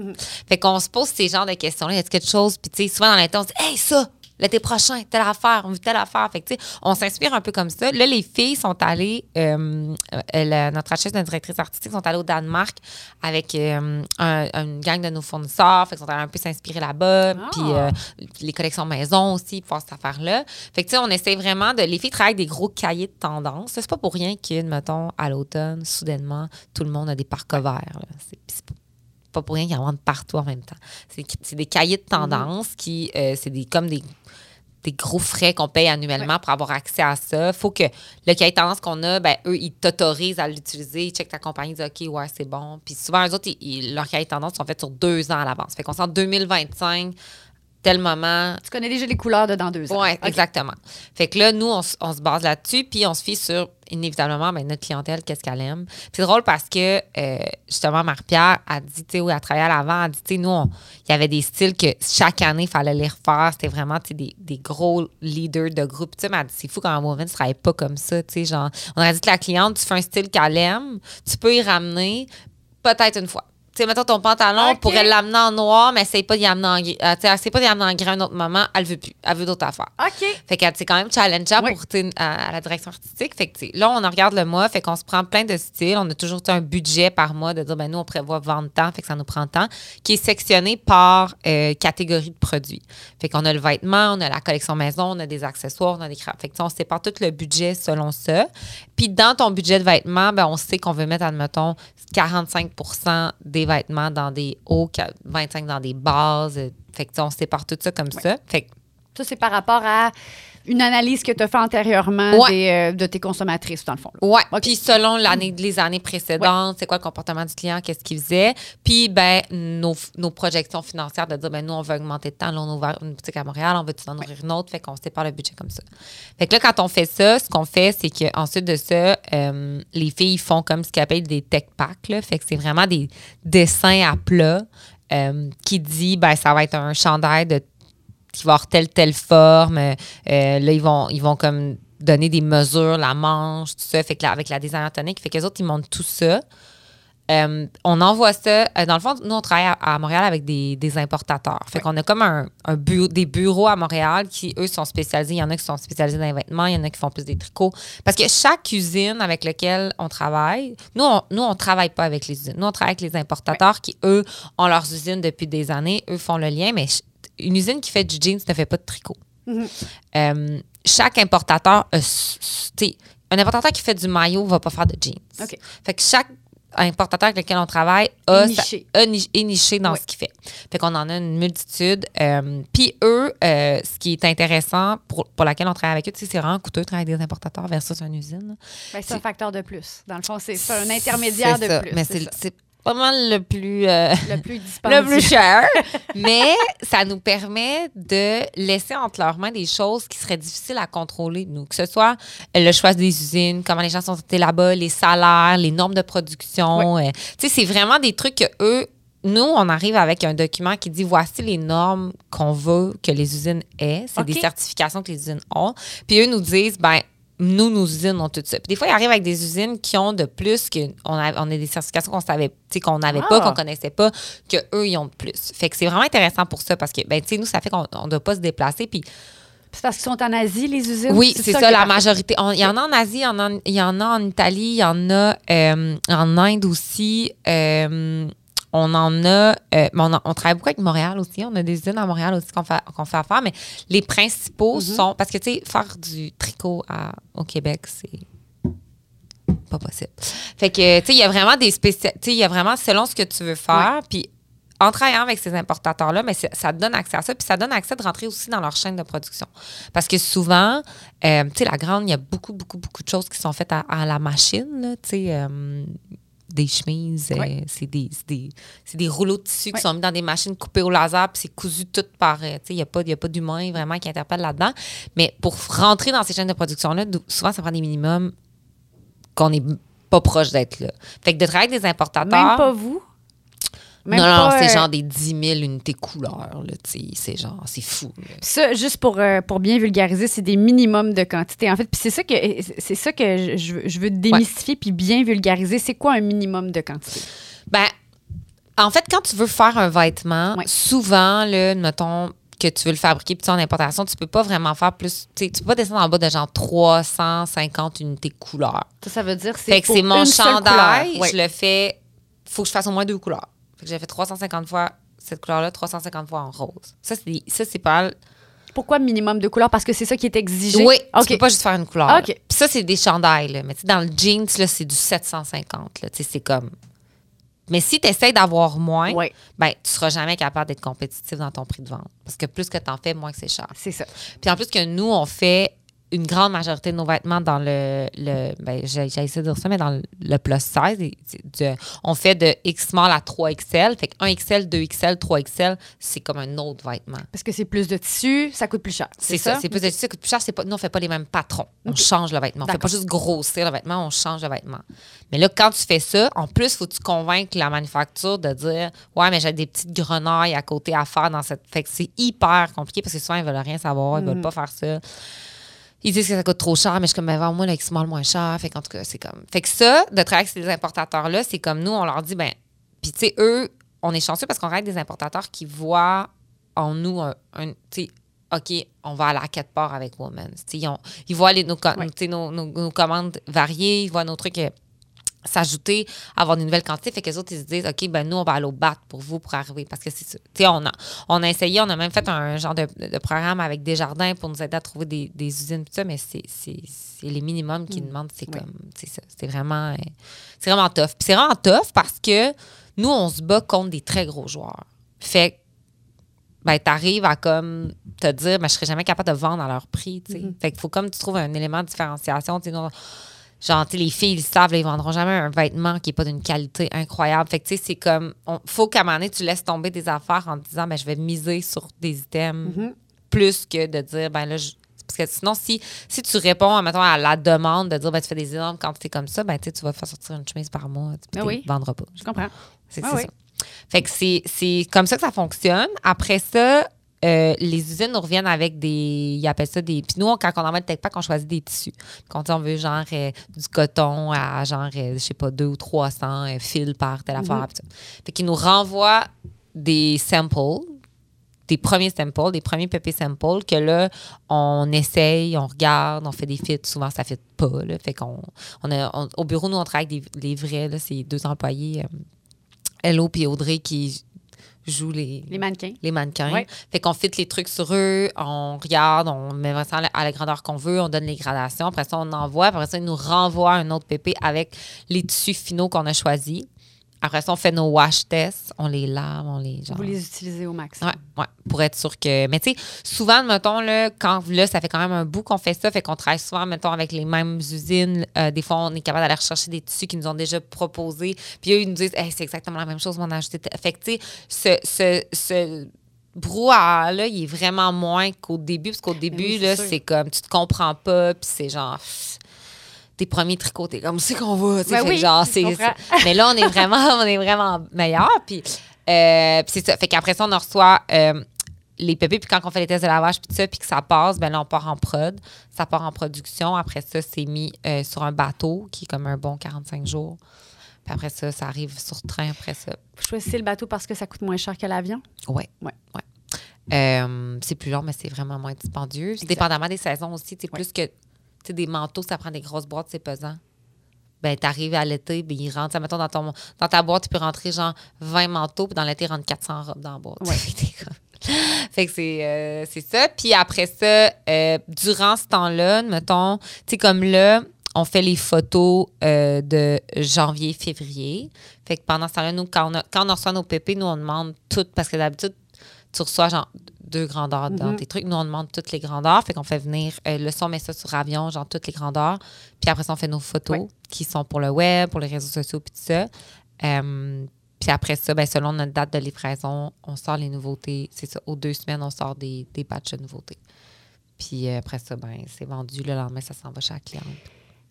Fait qu'on se pose ces genres de questions-là. Y a quelque chose? Puis, tu sais, souvent dans l'été, on se dit, hey, ça! L'été prochain, telle affaire, on veut telle affaire. Fait que, on s'inspire un peu comme ça. Là, les filles sont allées, euh, euh, la- notre chef, notre directrice artistique, sont allées au Danemark avec euh, un- une gang de nos fournisseurs. Fait qu'ils sont allés un peu s'inspirer là-bas. Ah. Puis euh, les collections maison aussi, pour faire cette affaire-là. Fait que, tu sais, on essaie vraiment de. Les filles travaillent des gros cahiers de tendance. C'est pas pour rien que, mettons, à l'automne, soudainement, tout le monde a des parcs verts. c'est pas- pour rien qu'il y en a partout en même temps. C'est des cahiers de tendance qui, euh, c'est des, comme des, des gros frais qu'on paye annuellement pour avoir accès à ça. faut que le cahier de tendance qu'on a, ben, eux, ils t'autorisent à l'utiliser. Ils checkent ta compagnie, ils disent OK, ouais, c'est bon. Puis souvent, eux autres, ils- ils- leurs cahiers de tendance sont faits sur deux ans à l'avance. Fait qu'on sent 2025, tel moment, Tu connais déjà les couleurs de dans deux ans. oui, exactement. Fait que là, nous, on, se base là-dessus, puis on se fie sur, inévitablement, ben, notre clientèle, qu'est-ce qu'elle aime. C'est drôle parce que, euh, justement, Marie-Pierre a dit, tu sais, oui, elle travaillait à l'avant, elle dit, tu sais, nous, il y avait des styles que chaque année, il fallait les refaire. C'était vraiment, tu sais, des, des gros leaders de groupe. Tu sais, c'est fou quand un Woman ne travaille pas comme ça, tu sais, genre, on a dit que la cliente, tu fais un style qu'elle aime, tu peux y ramener peut-être une fois. Tu sais, mettons ton pantalon, Ok. on pourrait l'amener en noir, mais essaye pas d'y amener en gris. Euh, tu sais, essaye pas d'y amener en gris à un autre moment. Elle veut plus. Elle veut d'autres affaires. OK. Fait que c'est quand même challengeant Oui. pour, à, à la direction artistique. Fait que, là, on en regarde le mois, fait qu'on se prend plein de styles. On a toujours un budget par mois de dire, ben nous, on prévoit vendre tant, fait que ça nous prend tant, qui est sectionné par euh, catégorie de produits. Fait qu'on a le vêtement, on a la collection maison, on a des accessoires, on a des crafts. Fait que, on sépare tout le budget selon ça. Puis dans ton budget de vêtements, ben, on sait qu'on veut mettre, admettons, 45% des vêtements dans des hauts, 25% dans des bases. Fait que, on sépare tout ça comme ça. Fait que Ça, c'est par rapport à une analyse que tu as fait antérieurement Ouais. des, euh, de tes consommatrices, dans le fond. là. Ouais. OK. Puis selon l'année, les années précédentes, c'est quoi le comportement du client, qu'est-ce qu'il faisait. Puis, ben, nos, nos projections financières de dire, ben, nous, on veut augmenter de temps. Là, on a ouvert une boutique à Montréal, on veut en ouvrir une autre? Fait qu'on sépare le budget comme ça. Fait que là, quand on fait ça, ce qu'on fait, c'est qu'ensuite de ça, euh, les filles font comme ce qu'ils appellent des tech packs. Là. Fait que c'est vraiment des dessins à plat euh, qui dit, ben, ça va être un chandail de qui va avoir telle, telle forme. Euh, là, ils vont, ils vont comme donner des mesures, la manche, tout ça. Fait que là, avec la designer tonique, fait que les autres, ils montent tout ça. Euh, on envoie ça. euh, dans le fond, nous, on travaille à, à Montréal avec des, des importateurs. Fait qu'on a comme un, un bu- des bureaux à Montréal qui, eux, sont spécialisés. Il y en a qui sont spécialisés dans les vêtements, il y en a qui font plus des tricots. Parce que chaque usine avec laquelle on travaille, nous, on, nous, on travaille pas avec les usines. Nous, on travaille avec les importateurs qui, eux, ont leurs usines depuis des années. Eux font le lien, mais une usine qui fait du jeans ne fait pas de tricot. Euh, chaque importateur, sais, un importateur qui fait du maillot va pas faire de jeans. Fait que chaque importateur avec lequel on travaille a, Est sa- niché. a ni- est niché dans Oui. ce qu'il fait. Fait qu'on en a une multitude. Euh, Puis eux, euh, ce qui est intéressant pour, pour laquelle on travaille avec eux, tu sais, c'est vraiment coûteux de travailler avec des importateurs versus une usine. Ben, c'est un facteur de plus. Dans le fond, c'est un intermédiaire de ça. plus. Mais c'est pas mal le plus... euh, le plus dispendieux. le plus cher. Mais ça nous permet de laisser entre leurs mains des choses qui seraient difficiles à contrôler, nous. Que ce soit euh, le choix des usines, comment les gens sont traités là-bas, les salaires, les normes de production. euh, tu sais, c'est vraiment des trucs que eux. Nous, on arrive avec un document qui dit voici les normes qu'on veut que les usines aient. C'est des certifications que les usines ont. Puis eux nous disent, ben nous, nos usines ont tout ça. Puis des fois, ils arrivent avec des usines qui ont de plus que on a, on a des certifications qu'on savait, qu'on n'avait Ah. pas, qu'on connaissait pas, que eux ils ont de plus. Fait que c'est vraiment intéressant pour ça parce que ben tu sais nous ça fait qu'on ne doit pas se déplacer puis C'est parce qu'ils sont en Asie, les usines? oui, c'est ça, la majorité. Il y en a en Asie, il y en a, il y en a en Italie, il y en a euh, en Inde aussi. euh, on en a, euh, mais on, travaille beaucoup avec Montréal aussi. On a des usines à Montréal aussi qu'on fait, qu'on fait affaire, mais les principaux Mm-hmm. sont. Parce que, tu sais, faire du tricot à- au Québec, c'est pas possible. Fait que, tu sais, il y a vraiment des spécial. Tu sais, il y a vraiment selon ce que tu veux faire. Puis, en travaillant avec ces importateurs-là, mais ça te donne accès à ça. Puis ça donne accès de rentrer aussi dans leur chaîne de production. Parce que souvent, euh, tu sais, la grande, il y a beaucoup, beaucoup, beaucoup de choses qui sont faites à, à la machine. là. Tu sais, euh, des chemises, euh, Ouais. c'est des, c'est des, c'est des rouleaux de tissu qui sont mis dans des machines coupées au laser, puis c'est cousu tout par. euh, tu sais, il n'y a pas, y a pas d'humain vraiment qui interpelle là-dedans. Mais pour rentrer dans ces chaînes de production-là, souvent, ça prend des minimums qu'on n'est pas proche d'être là. Fait que de travailler avec des importateurs. Même pas vous? Même non, non, c'est euh, genre des 10 000 unités couleurs. là, tu sais, C'est genre, c'est fou. là. Ça, juste pour, euh, pour bien vulgariser, c'est des minimums de quantité. En fait, puis c'est ça que c'est ça que je, je veux- démystifier puis bien vulgariser. C'est quoi un minimum de quantité? Ben, en fait, quand tu veux faire un vêtement, Ouais. souvent, là, mettons que tu veux le fabriquer puis tu es en importation, tu peux pas vraiment faire plus. Tu peux pas descendre en bas de genre 350 unités couleurs. Ça, ça veut dire c'est Fait que c'est mon chandail. Ouais. je le fais. faut que je fasse au moins deux couleurs. Fait que j'ai fait 350 fois cette couleur-là, 350 fois en rose. Ça, c'est des- ça, c'est pas. Pourquoi minimum de couleurs? Parce que c'est ça qui est exigé? Oui, OK. tu peux pas juste faire une couleur. là. OK. Puis ça, c'est des chandails. Là. Mais tu sais, dans le jeans, là, c'est du 750. Là. Tu sais, c'est comme... Mais si tu essaies d'avoir moins, Ouais. ben, tu seras jamais capable d'être compétitif dans ton prix de vente. Parce que plus que tu en fais, moins que c'est cher. C'est ça. Puis en plus que nous, on fait une grande majorité de nos vêtements dans le, le ben, j'ai essayé de dire ça, mais dans le, le plus size. et de- on fait de X small à 3XL. Fait que 1XL, 2XL, 3XL, c'est comme un autre vêtement. Parce que c'est plus de tissu, ça coûte plus cher. C'est ça, c'est plus de tissu, ça coûte plus cher. C'est pas, nous, on fait pas les mêmes patrons. On change le vêtement. On fait pas juste grossir le vêtement, on change le vêtement. Mais là, quand tu fais ça, en plus, faut que tu convaincre la manufacture de dire Ouais, mais j'ai des petites grenailles à côté à faire dans cette. Fait que c'est hyper compliqué parce que souvent, ils veulent rien savoir, ils Mhm. veulent pas faire ça. Ils disent que ça coûte trop cher, mais je suis comme, ben, moi, le X-Small moins cher. Fait qu'en tout cas, c'est comme. Fait que ça, de travailler avec ces importateurs-là, c'est comme nous, on leur dit, ben, Puis, tu sais, eux, on est chanceux parce qu'on règle des importateurs qui voient en nous un, un- tu sais, OK, on va aller à quatre parts avec Women's. Tu sais, Ils, ont- ils voient les, nos, co- Ouais. tu sais, nos, nos- nos commandes variées, ils voient nos trucs euh, s'ajouter, avoir des nouvelles quantités. Fait que les autres, ils se disent, OK, ben nous, on va aller au bat pour vous pour arriver. Parce que c'est ça. Tu sais, on a, on a essayé, on a même fait un genre de, de programme avec Desjardins pour nous aider à trouver des, des usines, tout ça, mais c'est, c'est, c'est les minimums qu'ils demandent. C'est comme, c'est ça. C'est vraiment, euh, c'est vraiment tough. Puis c'est vraiment tough parce que nous, on se bat contre des très gros joueurs. Fait que, ben, t'arrives à comme te dire, ben, je serais jamais capable de vendre à leur prix, tu sais. Fait qu'il faut comme tu trouves un élément de différenciation, tu sais, nous, Genre, tu les filles, ils savent, là, ils vendront jamais un vêtement qui n'est pas d'une qualité incroyable. Fait que, tu sais, c'est comme, on, faut qu'à un moment donné, tu laisses tomber des affaires en te disant, ben, je vais miser sur des items plus que de dire, ben là, je- parce que sinon, si, si tu réponds, mettons, à la demande de dire, ben, tu fais des énormes quantités comme ça, ben, tu vas faire sortir une chemise par mois, Ah tu oui. ne vendras pas. Je comprends. C'est Ah oui. ça. Fait que c'est comme ça que ça fonctionne. Après ça, euh, les usines nous reviennent avec des. Ils appellent ça des. Puis nous, on- quand on envoie le tech pack, on choisit des tissus. Quand on dit on veut genre euh, du coton à genre, euh, je sais pas, 2 ou 300 euh, fils par telle affaire. puis ça. Fait qu'ils nous renvoient des samples des premiers samples, des premiers PP samples que là, on essaye, on regarde, on fait des fits. Souvent, ça ne fit pas. Là. Fait qu'on, on au bureau, nous, on travaille avec des, des vrais, c'est deux employés, Hello et Audrey, qui jouent les, Les mannequins. les mannequins. Ouais. Fait qu'on fit les trucs sur eux, on regarde, on met vraiment à la, à la grandeur qu'on veut, on donne les gradations. Après ça, on envoie. Après ça, ils nous renvoient un autre PP avec les tissus finaux qu'on a choisis. Après ça, on fait nos wash tests, on les lave, on les... genre- Vous les utilisez au max. Ouais, ouais, pour être sûr que. Mais tu sais, souvent, mettons, là, quand là, ça fait quand même un bout qu'on fait ça, fait qu'on travaille souvent, mettons, avec les mêmes usines. Euh, des fois, on est capable d'aller rechercher des tissus qui nous ont déjà proposés. Puis eux, ils nous disent, Hey, c'est exactement la même chose, mais on a ajouté. Fait que, tu sais, ce. ce, ce brouhaha-là, il est vraiment moins qu'au début, parce qu'au début, oui, c'est là, c'est comme, tu te comprends pas, puis c'est genre. Tes premiers tricots, t'es comme, c'est qu'on va. Ben oui, genre, c'est, mais là, on est vraiment, *laughs* on est vraiment meilleur. Puis, euh, puis c'est ça. Fait qu'après ça, on reçoit euh, les pépés. Puis quand on fait les tests de lavage, puis tout ça, puis que ça passe, ben là, on part en prod. Ça part en production. Après ça, c'est mis euh, sur un bateau qui est comme un bon 45 jours. Puis après ça, ça arrive sur train après ça. Vous choisissez le bateau parce que ça coûte moins cher que l'avion? Ouais. Ouais. ouais. Euh, c'est plus long, mais c'est vraiment moins dispendieux. Dépendamment des saisons aussi, c'est plus que sais, des manteaux, ça prend des grosses boîtes, c'est pesant. Ben, t'arrives à l'été, ben, ils rentrent. Ça, mettons, dans, ton, dans ta boîte, tu peux rentrer genre 20 manteaux, puis dans l'été, ils rentrent 400 robes dans la boîte. Ouais. *laughs* Fait que c'est euh, c'est ça. Puis après ça, euh, durant ce temps-là, mettons, tu sais, comme là, on fait les photos euh, de janvier, février. Fait que pendant ce temps-là, nous, quand on, a- quand on reçoit nos pépés, nous, on demande toutes, parce que d'habitude, tu reçois genre deux grandeurs dans Mhm. tes trucs. Nous, on demande toutes les grandeurs. Fait qu'on fait venir euh, le son, met ça sur avion, genre toutes les grandeurs. Puis après ça, on fait nos photos qui sont pour le web, pour les réseaux sociaux, puis tout ça. Euh, puis après ça, ben, selon notre date de livraison, on sort les nouveautés. C'est ça, aux deux semaines, on sort des, des batchs de nouveautés. Puis euh, après ça, ben, c'est vendu. Le lendemain, ça s'en va chez la cliente.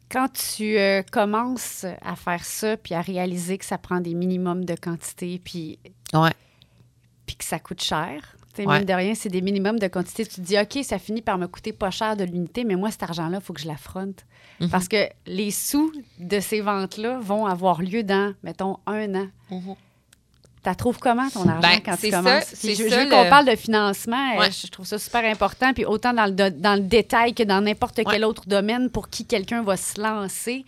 Quand tu euh, commences à faire ça, puis à réaliser que ça prend des minimums de quantité, puis, Ouais. puis que ça coûte cher, Ouais. mine de rien, c'est des minimums de quantité. Tu te dis, OK, ça finit par me coûter pas cher de l'unité, mais moi, cet argent-là, il faut que je l'affronte. Mhm. Parce que les sous de ces ventes-là vont avoir lieu dans, mettons, un an. Tu trouves comment ton argent Ben, quand tu c'est ça, commences? Puis je, ça, veux qu'on le- parle de financement. euh, Ouais. Je trouve ça super important. Puis autant dans le, dans le détail que dans n'importe quel autre domaine pour qui quelqu'un va se lancer,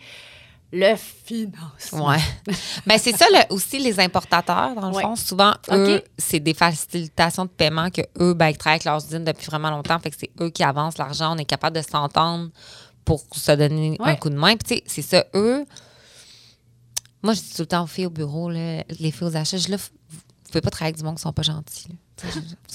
le financement. Ouais. *laughs* Ben, c'est ça le- aussi les importateurs, dans le Ouais. fond. Souvent, eux, c'est des facilitations de paiement que eux, ben, ils travaillent avec leurs usines depuis vraiment longtemps. Fait que c'est eux qui avancent l'argent. On est capable de s'entendre pour se donner un coup de main. Puis, tu sais, c'est ça, eux. Moi, je dis tout le temps aux filles au bureau, là, les filles aux achats, je là, vous vous pouvez pas travailler avec du monde qui sont pas gentils. là.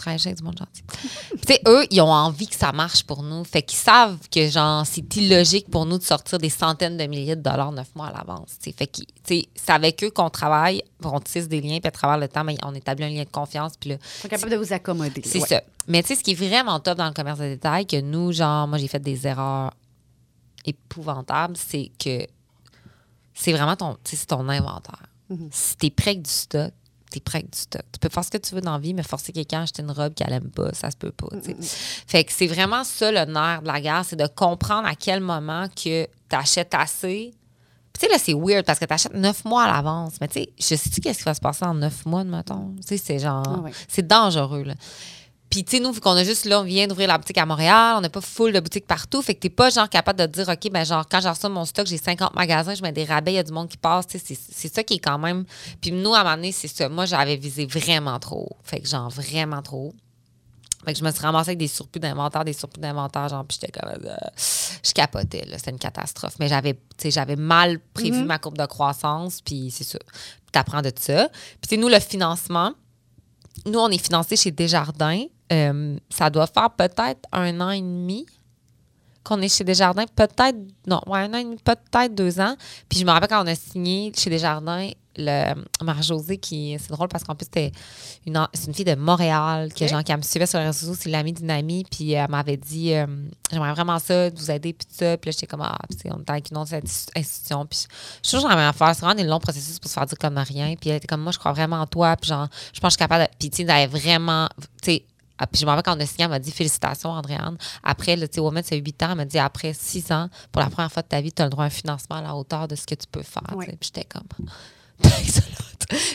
Avec du monde gentil. Tu sais, eux, ils ont envie que ça marche pour nous. Fait qu'ils savent que, genre, c'est illogique pour nous de sortir des centaines de milliers de dollars neuf mois à l'avance. tu sais. Fait que, tu sais, c'est avec eux qu'on travaille, on tisse des liens, puis à travers le temps, ben, on établit un lien de confiance. Puis là, Ils sont capables de vous accommoder. c'est Ouais. ça. Mais tu sais, ce qui est vraiment top dans le commerce de détail, que nous, genre, moi, j'ai fait des erreurs épouvantables, c'est que c'est vraiment ton, ton inventaire. Si t'es prêt avec du stock, t'es prêt avec du stock. Tu peux faire ce que tu veux dans la vie, mais forcer quelqu'un à acheter une robe qu'elle aime pas, ça se peut pas. Fait que c'est vraiment ça le nerf de la guerre, c'est de comprendre à quel moment que t'achètes assez tu sais, là, c'est weird parce que tu achètes neuf mois à l'avance. Mais, tu sais, je sais-tu qu'est-ce qui va se passer en neuf mois, mettons? Tu sais, c'est genre. Ah ouais. C'est dangereux, là. Puis, tu sais, nous, vu qu'on a juste, là, on vient d'ouvrir la boutique à Montréal, on n'a pas full de boutiques partout. Fait que t'es pas, genre, capable de te dire, OK, ben, genre, quand j'ai reçu mon stock, j'ai 50 magasins, je mets des rabais, il y a du monde qui passe. Tu sais, c'est- ça qui est quand même. Puis, nous, à un moment donné, c'est ça. Moi, j'avais visé vraiment trop haut. Fait que, genre, vraiment trop haut. Fait que je me suis ramassée avec des surplus d'inventaire, des surplus d'inventaire, genre, puis j'étais comme. euh, je capotais, là. C'était une catastrophe. Mais j'avais, tu sais, j'avais mal prévu ma courbe de croissance, puis c'est ça. T'apprends de ça. Puis, tu sais, nous, le financement, nous, on est financé chez Desjardins. Euh, ça doit faire peut-être un an et demi qu'on est chez Desjardins. Peut-être, non, ouais, un an et demi, peut-être deux ans. Puis je me rappelle quand on a signé chez Desjardins, le Marie-Josée, qui, c'est drôle parce qu'en plus, c'était une, c'est une fille de Montréal, que, genre, qui me suivait sur les réseaux sociaux, c'est l'amie d'une amie, puis elle m'avait dit, euh, j'aimerais vraiment ça, de vous aider, puis tout ça. Puis là, j'étais comme, ah, puis tu on était avec une autre insti- institution. Puis je suis toujours dans la même affaire. C'est vraiment des longs processus pour se faire dire comme rien. Puis elle était comme, moi, je crois vraiment en toi, puis genre, je pense que je suis capable de. Puis tu sais, vraiment, tu sais, ah, puis je me rappelle quand on a signé, elle m'a dit félicitations, Andréane. Après, sais, Woman, c'est 8 ans. Elle m'a dit après 6 ans, pour la première fois de ta vie, tu as le droit à un financement à la hauteur de ce que tu peux faire. Ouais. Puis j'étais comme.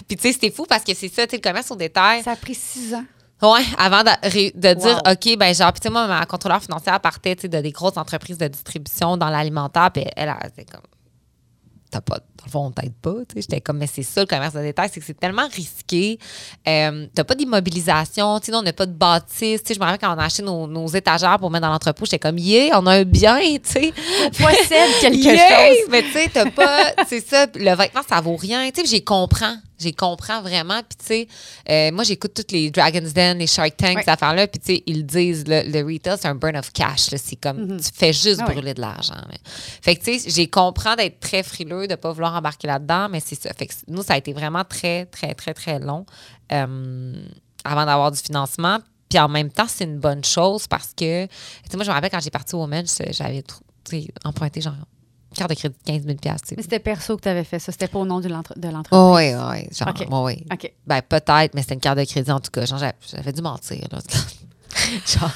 Puis tu sais, c'était fou parce que c'est ça, tu sais, le commerce au détail. Ça a pris six ans. Ouais, avant de, de dire, Wow. OK, ben genre, puis tu sais, moi, ma contrôleur financière partait, de des grosses entreprises de distribution dans l'alimentaire, puis elle, elle, était comme, t'as pas, dans le fond, on t'aide pas, tu sais. J'étais comme, mais c'est ça, le commerce de détail, c'est que c'est tellement risqué. Euh, t'as pas d'immobilisation, on n'a pas de bâtisse. Je me rappelle quand on a acheté nos, nos étagères pour mettre dans l'entrepôt, j'étais comme, yeah, on a un bien, tu sais. Possède *laughs* quelque Yeah! chose. Mais tu sais, t'as pas. C'est ça, le vêtement, ça vaut rien. Tu sais, j'y comprends. J'y comprends vraiment. Puis tu sais, euh, moi, j'écoute toutes les Dragon's Den, les Shark Tank, ces affaires-là. Puis tu sais, ils disent, le, le retail, c'est un burn of cash. C'est comme, tu fais juste Ah brûler de l'argent. Fait que tu sais, j'ai comprends d'être très frileux, de pas vouloir embarquer là-dedans, mais c'est ça. Fait que nous, ça a été vraiment très, très, très, très long euh, avant d'avoir du financement. Puis en même temps, c'est une bonne chose parce que, tu sais, moi, je me rappelle quand j'ai parti au Women, j'avais emprunté genre une carte de crédit de 15 000 tu sais. Mais c'était perso que tu avais fait ça. C'était pas au nom de l'entre- de l'entreprise. Oh, oui, oui. Genre, OK. ouais, ouais. OK. Ben, peut-être, mais c'était une carte de crédit en tout cas. Genre, j'avais- j'avais dû mentir. Là. *laughs* genre.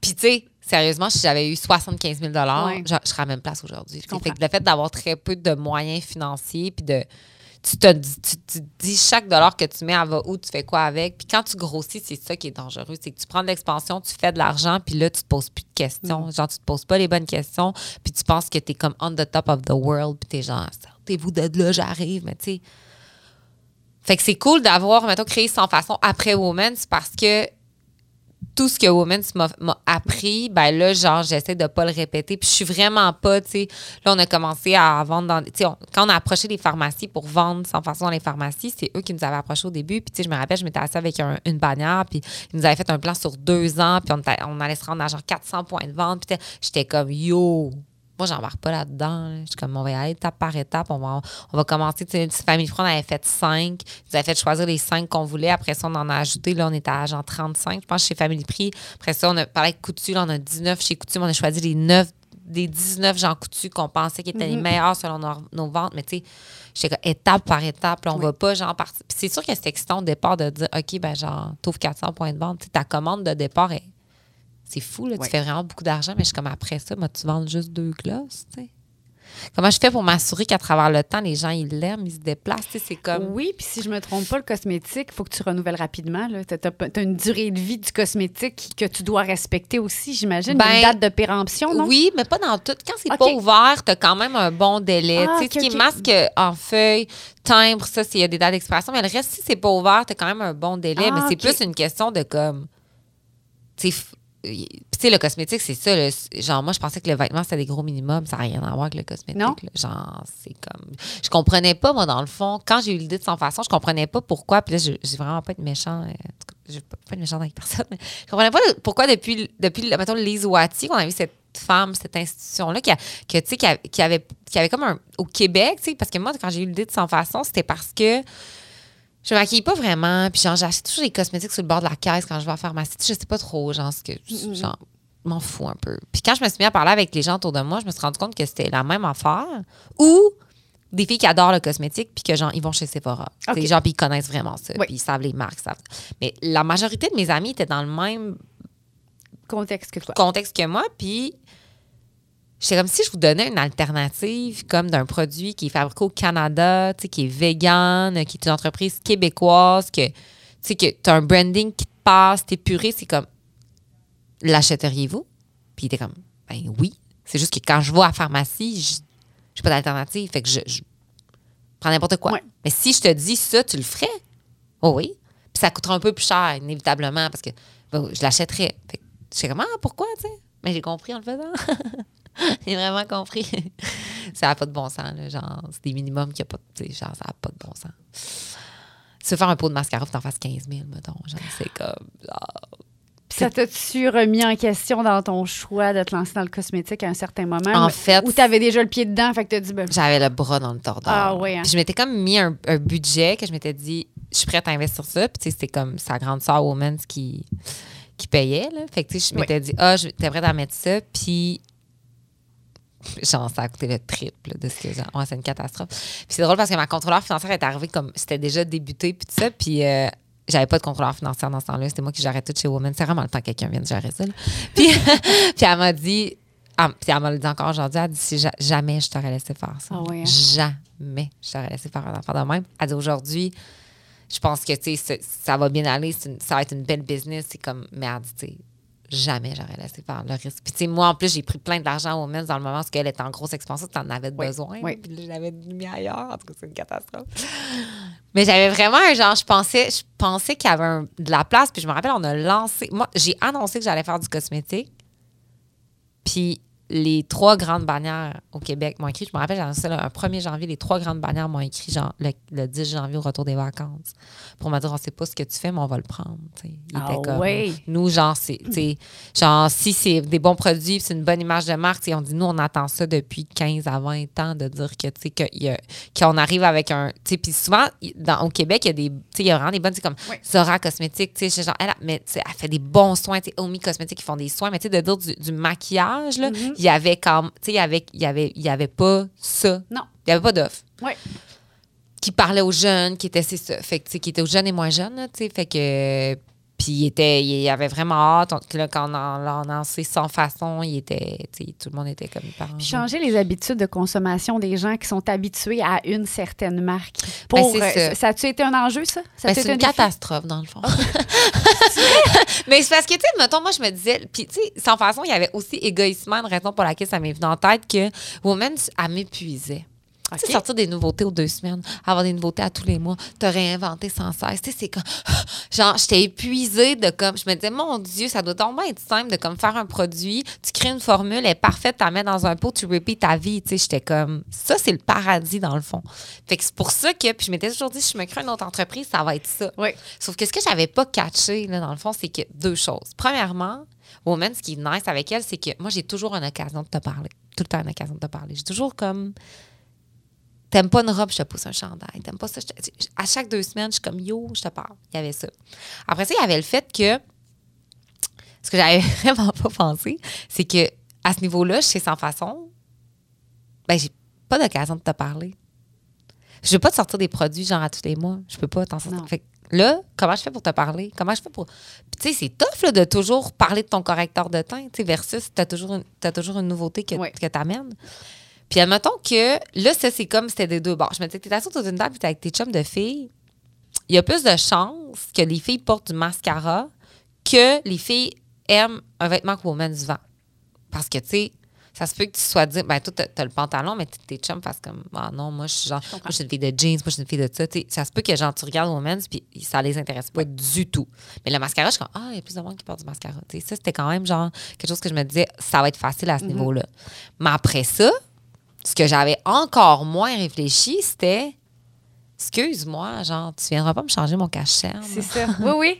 Puis, tu sais, sérieusement, si j'avais eu 75 000 Ouais. genre, je serais à la même place aujourd'hui. le fait d'avoir très peu de moyens financiers, puis de. Tu te dis, tu, tu te dis chaque dollar que tu mets, elle va où, tu fais quoi avec? Puis quand tu grossis, c'est ça qui est dangereux. C'est que tu prends de l'expansion, tu fais de l'argent, puis là, tu te poses plus de questions. Genre, tu te poses pas les bonnes questions, puis tu penses que tu es comme on the top of the world, puis tu es genre, sortez-vous de là, j'arrive. Mais tu sais, fait que c'est cool d'avoir, mettons, créé sans façon après Women's parce que tout ce que Women's m'a appris, ben là, genre, j'essaie de pas le répéter. Puis je suis vraiment pas, tu sais. Là, on a commencé à vendre dans. Tu sais, quand on a approché les pharmacies pour vendre sans façon dans les pharmacies, c'est eux qui nous avaient approché au début. Puis, tu sais, je me rappelle, je m'étais assise avec un- une bannière, puis ils nous avaient fait un plan sur deux ans, puis on, allait se rendre à genre 400 points de vente. Puis, j'étais comme, yo, moi, j'embarque pas là-dedans. là. Je suis comme, on va y aller étape par étape. On va, on va commencer. Tu sais, Famille Front, on avait fait cinq. Ils avaient fait choisir les cinq qu'on voulait. Après ça, on en a ajouté. Là, on était à genre 35. Je pense chez Family Prix. Après ça, on a parlé avec Coutu. Là, on a 19 chez Coutu. mais On a choisi les 9 des 19 Jean Coutu qu'on pensait qui étaient les meilleurs selon nos, nos ventes. Mais tu sais, étape par étape. Là, on va pas genre partir. Puis c'est sûr que c'est excitant au départ de dire, OK, ben genre, t'ouvres 400 points de vente. Tu sais, ta commande de départ est. C'est fou, là. Ouais. Tu fais vraiment beaucoup d'argent, mais je suis comme après ça, moi, tu vends juste deux glosses, tu sais. Comment je fais pour m'assurer qu'à travers le temps, les gens, ils l'aiment, ils se déplacent, tu c'est comme. Oui, puis si je me trompe pas, le cosmétique, il faut que tu renouvelles rapidement. Tu as, une durée de vie du cosmétique que tu dois respecter aussi, j'imagine. Ben, une date de péremption, non? Oui, mais pas dans tout. Quand c'est pas ouvert, t'as quand même un bon délai. Ah, tu sais, OK, ce qui est masque en feuille, timbre, ça, il y a des dates d'expiration. Mais le reste, si c'est pas ouvert, t'as quand même un bon délai. Ah, mais c'est plus une question de comme. Tu sais, le cosmétique, c'est ça. le- genre, moi, je pensais que le vêtement, c'était des gros minimums. Ça n'a rien à voir avec le cosmétique. Non. Genre, c'est comme. Je comprenais pas, moi, dans le fond. Quand j'ai eu l'idée de sans façon, je comprenais pas pourquoi. Puis là, je vais vraiment pas être méchant. euh, Je pas pas être méchant avec personne. Mais je comprenais pas le- pourquoi, depuis, depuis mettons, Lise Wattie, qu'on avait cette femme, cette institution-là, qui, a- que, qui, a- qui avait, qui avait comme un. Au Québec, tu sais, parce que moi, quand j'ai eu l'idée de sans façon, c'était parce que je me maquille pas vraiment. Puis genre, j'achète toujours des cosmétiques sur le bord de la caisse quand je vais la pharmacie. Je sais pas trop, genre, ce que. Genre, je m'en fous un peu. Puis quand je me suis mis à parler avec les gens autour de moi, je me suis rendu compte que c'était la même affaire. Ou des filles qui adorent le cosmétique, puis que genre, ils vont chez Sephora. OK. Tu sais, Genre, puis ils connaissent vraiment ça. Oui. Puis ils savent les marques. Savent. Mais la majorité de mes amis étaient dans le même Contexte que toi. contexte que moi, puis J'étais comme si je vous donnais une alternative comme d'un produit qui est fabriqué au Canada, tu sais, qui est vegan, qui est une entreprise québécoise, que tu sais, que as un branding qui te passe, t'es puré, c'est comme l'achèteriez-vous? Puis il était comme ben oui. C'est juste que quand je vais à la pharmacie, je j'ai pas d'alternative. Fait que je, je prends n'importe quoi. Ouais. Mais si je te dis ça, tu le ferais? Oh oui. Puis ça coûtera un peu plus cher, inévitablement, parce que ben, je l'achèterais. Fait que j'étais comme, ah, pourquoi, tu sais? Mais j'ai compris en le faisant. *laughs* *laughs* j'ai vraiment compris. *laughs* ça n'a pas de bon sens, là. Genre, c'est des minimums qui a pas de. Genre, ça n'a pas de bon sens. Tu veux faire un pot de mascara, faut t'en fasses 15 000, mettons. Genre, c'est comme. genre, ça t'a-tu remis en question dans ton choix de te lancer dans le cosmétique à un certain moment? En ou- fait- Ou t'avais déjà le pied dedans, fait que t'as dit, ben, J'avais le bras dans le tordeur. Ah ouais, hein. Puis je m'étais comme mis un, un budget que je m'étais dit, je suis prête à investir ça. Puis tu sais, c'était comme sa grande sœur Woman's qui, qui payait. Là. Fait que tu sais, je Oui. m'étais dit, ah, je- t'es prête à mettre ça. Puis genre, ça a coûté le triple de ce que j'ai. Ouais, c'est une catastrophe. Puis c'est drôle parce que ma contrôleur financière est arrivée comme c'était déjà débuté. Puis tout ça. Puis. euh, j'avais pas de contrôleur financière dans ce temps-là. C'était moi qui gérais tout chez Woman. C'est vraiment le temps que quelqu'un vienne gérer ça. là. *laughs* Puis, *laughs* puis elle m'a dit, ah, puis elle m'a dit encore aujourd'hui, elle dit si ja- jamais je t'aurais laissé faire ça. Ah ouais, hein? Jamais je t'aurais laissé faire un affaire de même. Elle dit aujourd'hui, je pense que tu sais, ça- va bien aller, une- ça va être une belle business. C'est comme, mais elle dit, tu sais, jamais j'aurais laissé faire le risque. Puis, tu sais, moi, en plus, j'ai pris plein d'argent au Women's dans le moment où elle était en grosse expansion, tu en avais Oui, besoin. oui. Puis là, je l'avais mis ailleurs. En tout cas, c'est une catastrophe. Mais j'avais vraiment un genre, je pensais, je pensais qu'il y avait un- de la place. Puis je me rappelle, on a lancé. Moi, j'ai annoncé que j'allais faire du cosmétique. Puis les trois grandes bannières au Québec m'ont écrit. Je me rappelle, j'ai annoncé un 1er janvier. Les trois grandes bannières m'ont écrit, genre, le, le 10 janvier au retour des vacances. Pour me dire, on sait pas ce que tu fais, mais on va le prendre. Ah comme, ouais. Nous, genre, c'est, genre, si c'est des bons produits, c'est une bonne image de marque, on dit, nous, on attend ça depuis 15 à 20 ans de dire que, tu sais, qu'on arrive avec un. Puis souvent, dans, au Québec, il y a des. Il y a vraiment des bonnes, comme Oui. Zora Cosmétique, genre, elle, a- mais, elle fait des bons soins, Omi Cosmétique, ils font des soins, mais tu sais, de dire du, du maquillage, là, Mm-hmm. Il y avait comme. Tu sais, il y avait, il y avait, il y avait pas ça. non. Il y avait pas d'offre Ouais. qui parlait aux jeunes, qui était c'est ça, fait que tu sais, qui était aux jeunes et moins jeunes, là, tu sais, fait que puis il était il avait vraiment hâte, là, quand on en l'a lancé sans façon, il était tout le monde était comme enjoué. changer les habitudes de consommation des gens qui sont habitués à une certaine marque. Pour, Ben, c'est euh, ça. ça a-tu été un enjeu, ça? ça Ben, c'est une un catastrophe, dans le fond. *laughs* Mais c'est parce que, tu sais, mettons, moi, je me disais, puis, tu sais, sans façon, il y avait aussi égoïsement une raison pour laquelle ça m'est venu en tête que Women's, elle m'épuisait. Tu sais, sortir des nouveautés aux deux semaines, avoir des nouveautés à tous les mois, te réinventer sans cesse. Tu sais, c'est comme. *gasps* Genre, j'étais épuisée de comme. Je me disais, mon Dieu, ça doit tellement être simple de comme faire un produit, tu crées une formule, elle est parfaite, tu la mets dans un pot, tu repeats ta vie. Tu sais, j'étais comme. Ça, c'est le paradis, dans le fond. Fait que c'est pour ça que. Puis je m'étais toujours dit, si je me crée une autre entreprise, ça va être ça. Oui. Sauf que ce que j'avais pas catché, là, dans le fond, c'est que deux choses. Premièrement, Woman, ce qui est nice avec elle, c'est que moi, j'ai toujours une occasion de te parler. Tout le temps une occasion de te parler. J'ai toujours comme. T'aimes pas une robe, je te pousse un chandail. T'aimes pas ça, je te- À chaque deux semaines, je suis comme yo, je te parle. Il y avait ça. Après ça, il y avait le fait que. Ce que j'avais *laughs* vraiment pas pensé, c'est que à ce niveau-là, chez Sans Façon, ben, j'ai pas d'occasion de te parler. Je veux pas te sortir des produits genre à tous les mois. Je peux pas t'en sortir. Fait que là, comment je fais pour te parler? Comment je fais pour. Tu sais, c'est tough là, de toujours parler de ton correcteur de teint, tu sais, versus tu as toujours, une- t'as toujours une nouveauté que, Oui. que tu amènes. Puis, admettons que là, ça, c'est comme c'était des deux bords. Je me disais, t'es assis autour d'une table, puis t'es avec tes chums de filles. Il y a plus de chances que les filles portent du mascara que les filles aiment un vêtement que Woman's vend. Parce que, tu sais, ça se peut que tu sois dit, ben, toi, t'as t'as le pantalon, mais tes chums fassent comme, ah non, moi, je suis genre, moi, je suis une fille de jeans, moi, je suis une fille de ça. Tu sais, ça se peut que, genre, tu regardes Woman's, puis ça les intéresse pas du tout. Mais le mascara, je suis comme, ah, il y a plus de monde qui porte du mascara. Tu sais, ça, c'était quand même, genre, quelque chose que je me disais, ça va être facile à ce niveau-là. Mais après ça, ce que j'avais encore moins réfléchi, c'était, excuse-moi, genre, tu viendras pas me changer mon cache-cerne. C'est ça. *laughs* Oui, oui.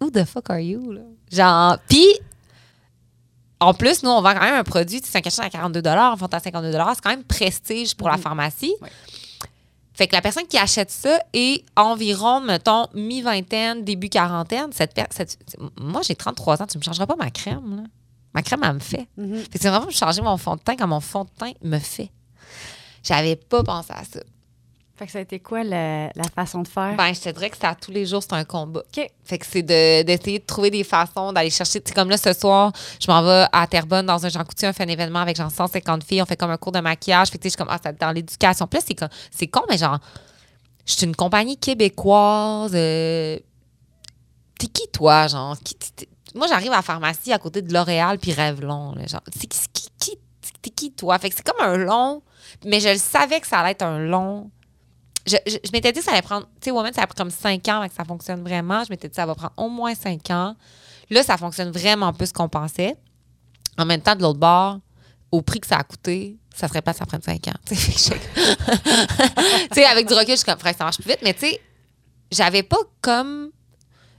Who the fuck are you, là? Genre, puis, en plus, nous, on vend quand même un produit, tu sais, c'est un cachet à 42 un fond à 52 c'est quand même prestige pour la pharmacie. Ouais. Fait que la personne qui achète ça est environ, mettons, mi-vingtaine, début quarantaine. Cette- moi, j'ai 33 ans, tu me changeras pas ma crème, là. Ma crème, elle me fait. Mhm. Fait c'est vraiment me changer mon fond de teint quand mon fond de teint me fait. J'avais pas pensé à ça. Fait que ça a été quoi la, la façon de faire? Ben, je te dirais que à tous les jours, c'est un combat. OK. Fait que c'est de- d'essayer de, trouver des façons d'aller chercher. Tu sais, comme là, ce soir, je m'en vais à Terrebonne dans un Jean Coutu, on fait un événement avec genre 150 filles, on fait comme un cours de maquillage. Fait que tu sais, je suis comme, ah, dans l'éducation. Puis là, c'est con, mais genre, je suis une compagnie québécoise. euh, T'es qui, toi, genre? Qui- moi, j'arrive à la pharmacie à côté de L'Oréal puis Revlon. là, genre, c'est qui, qui, t'es qui, toi? Fait que c'est comme un long, mais je le savais que ça allait être un long je, je, m'étais dit que ça allait prendre. Tu sais, Woman, ça a pris comme 5 ans avant que ça fonctionne vraiment. Je m'étais dit que ça va prendre au moins 5 ans. Là, ça fonctionne vraiment plus qu'on pensait. En même temps, de l'autre bord, au prix que ça a coûté, ça serait pas que ça prenne 5 ans. *laughs* Tu sais, que *laughs* avec du recul, je suis comme, frère, ça marche plus vite. Mais tu sais, j'avais pas comme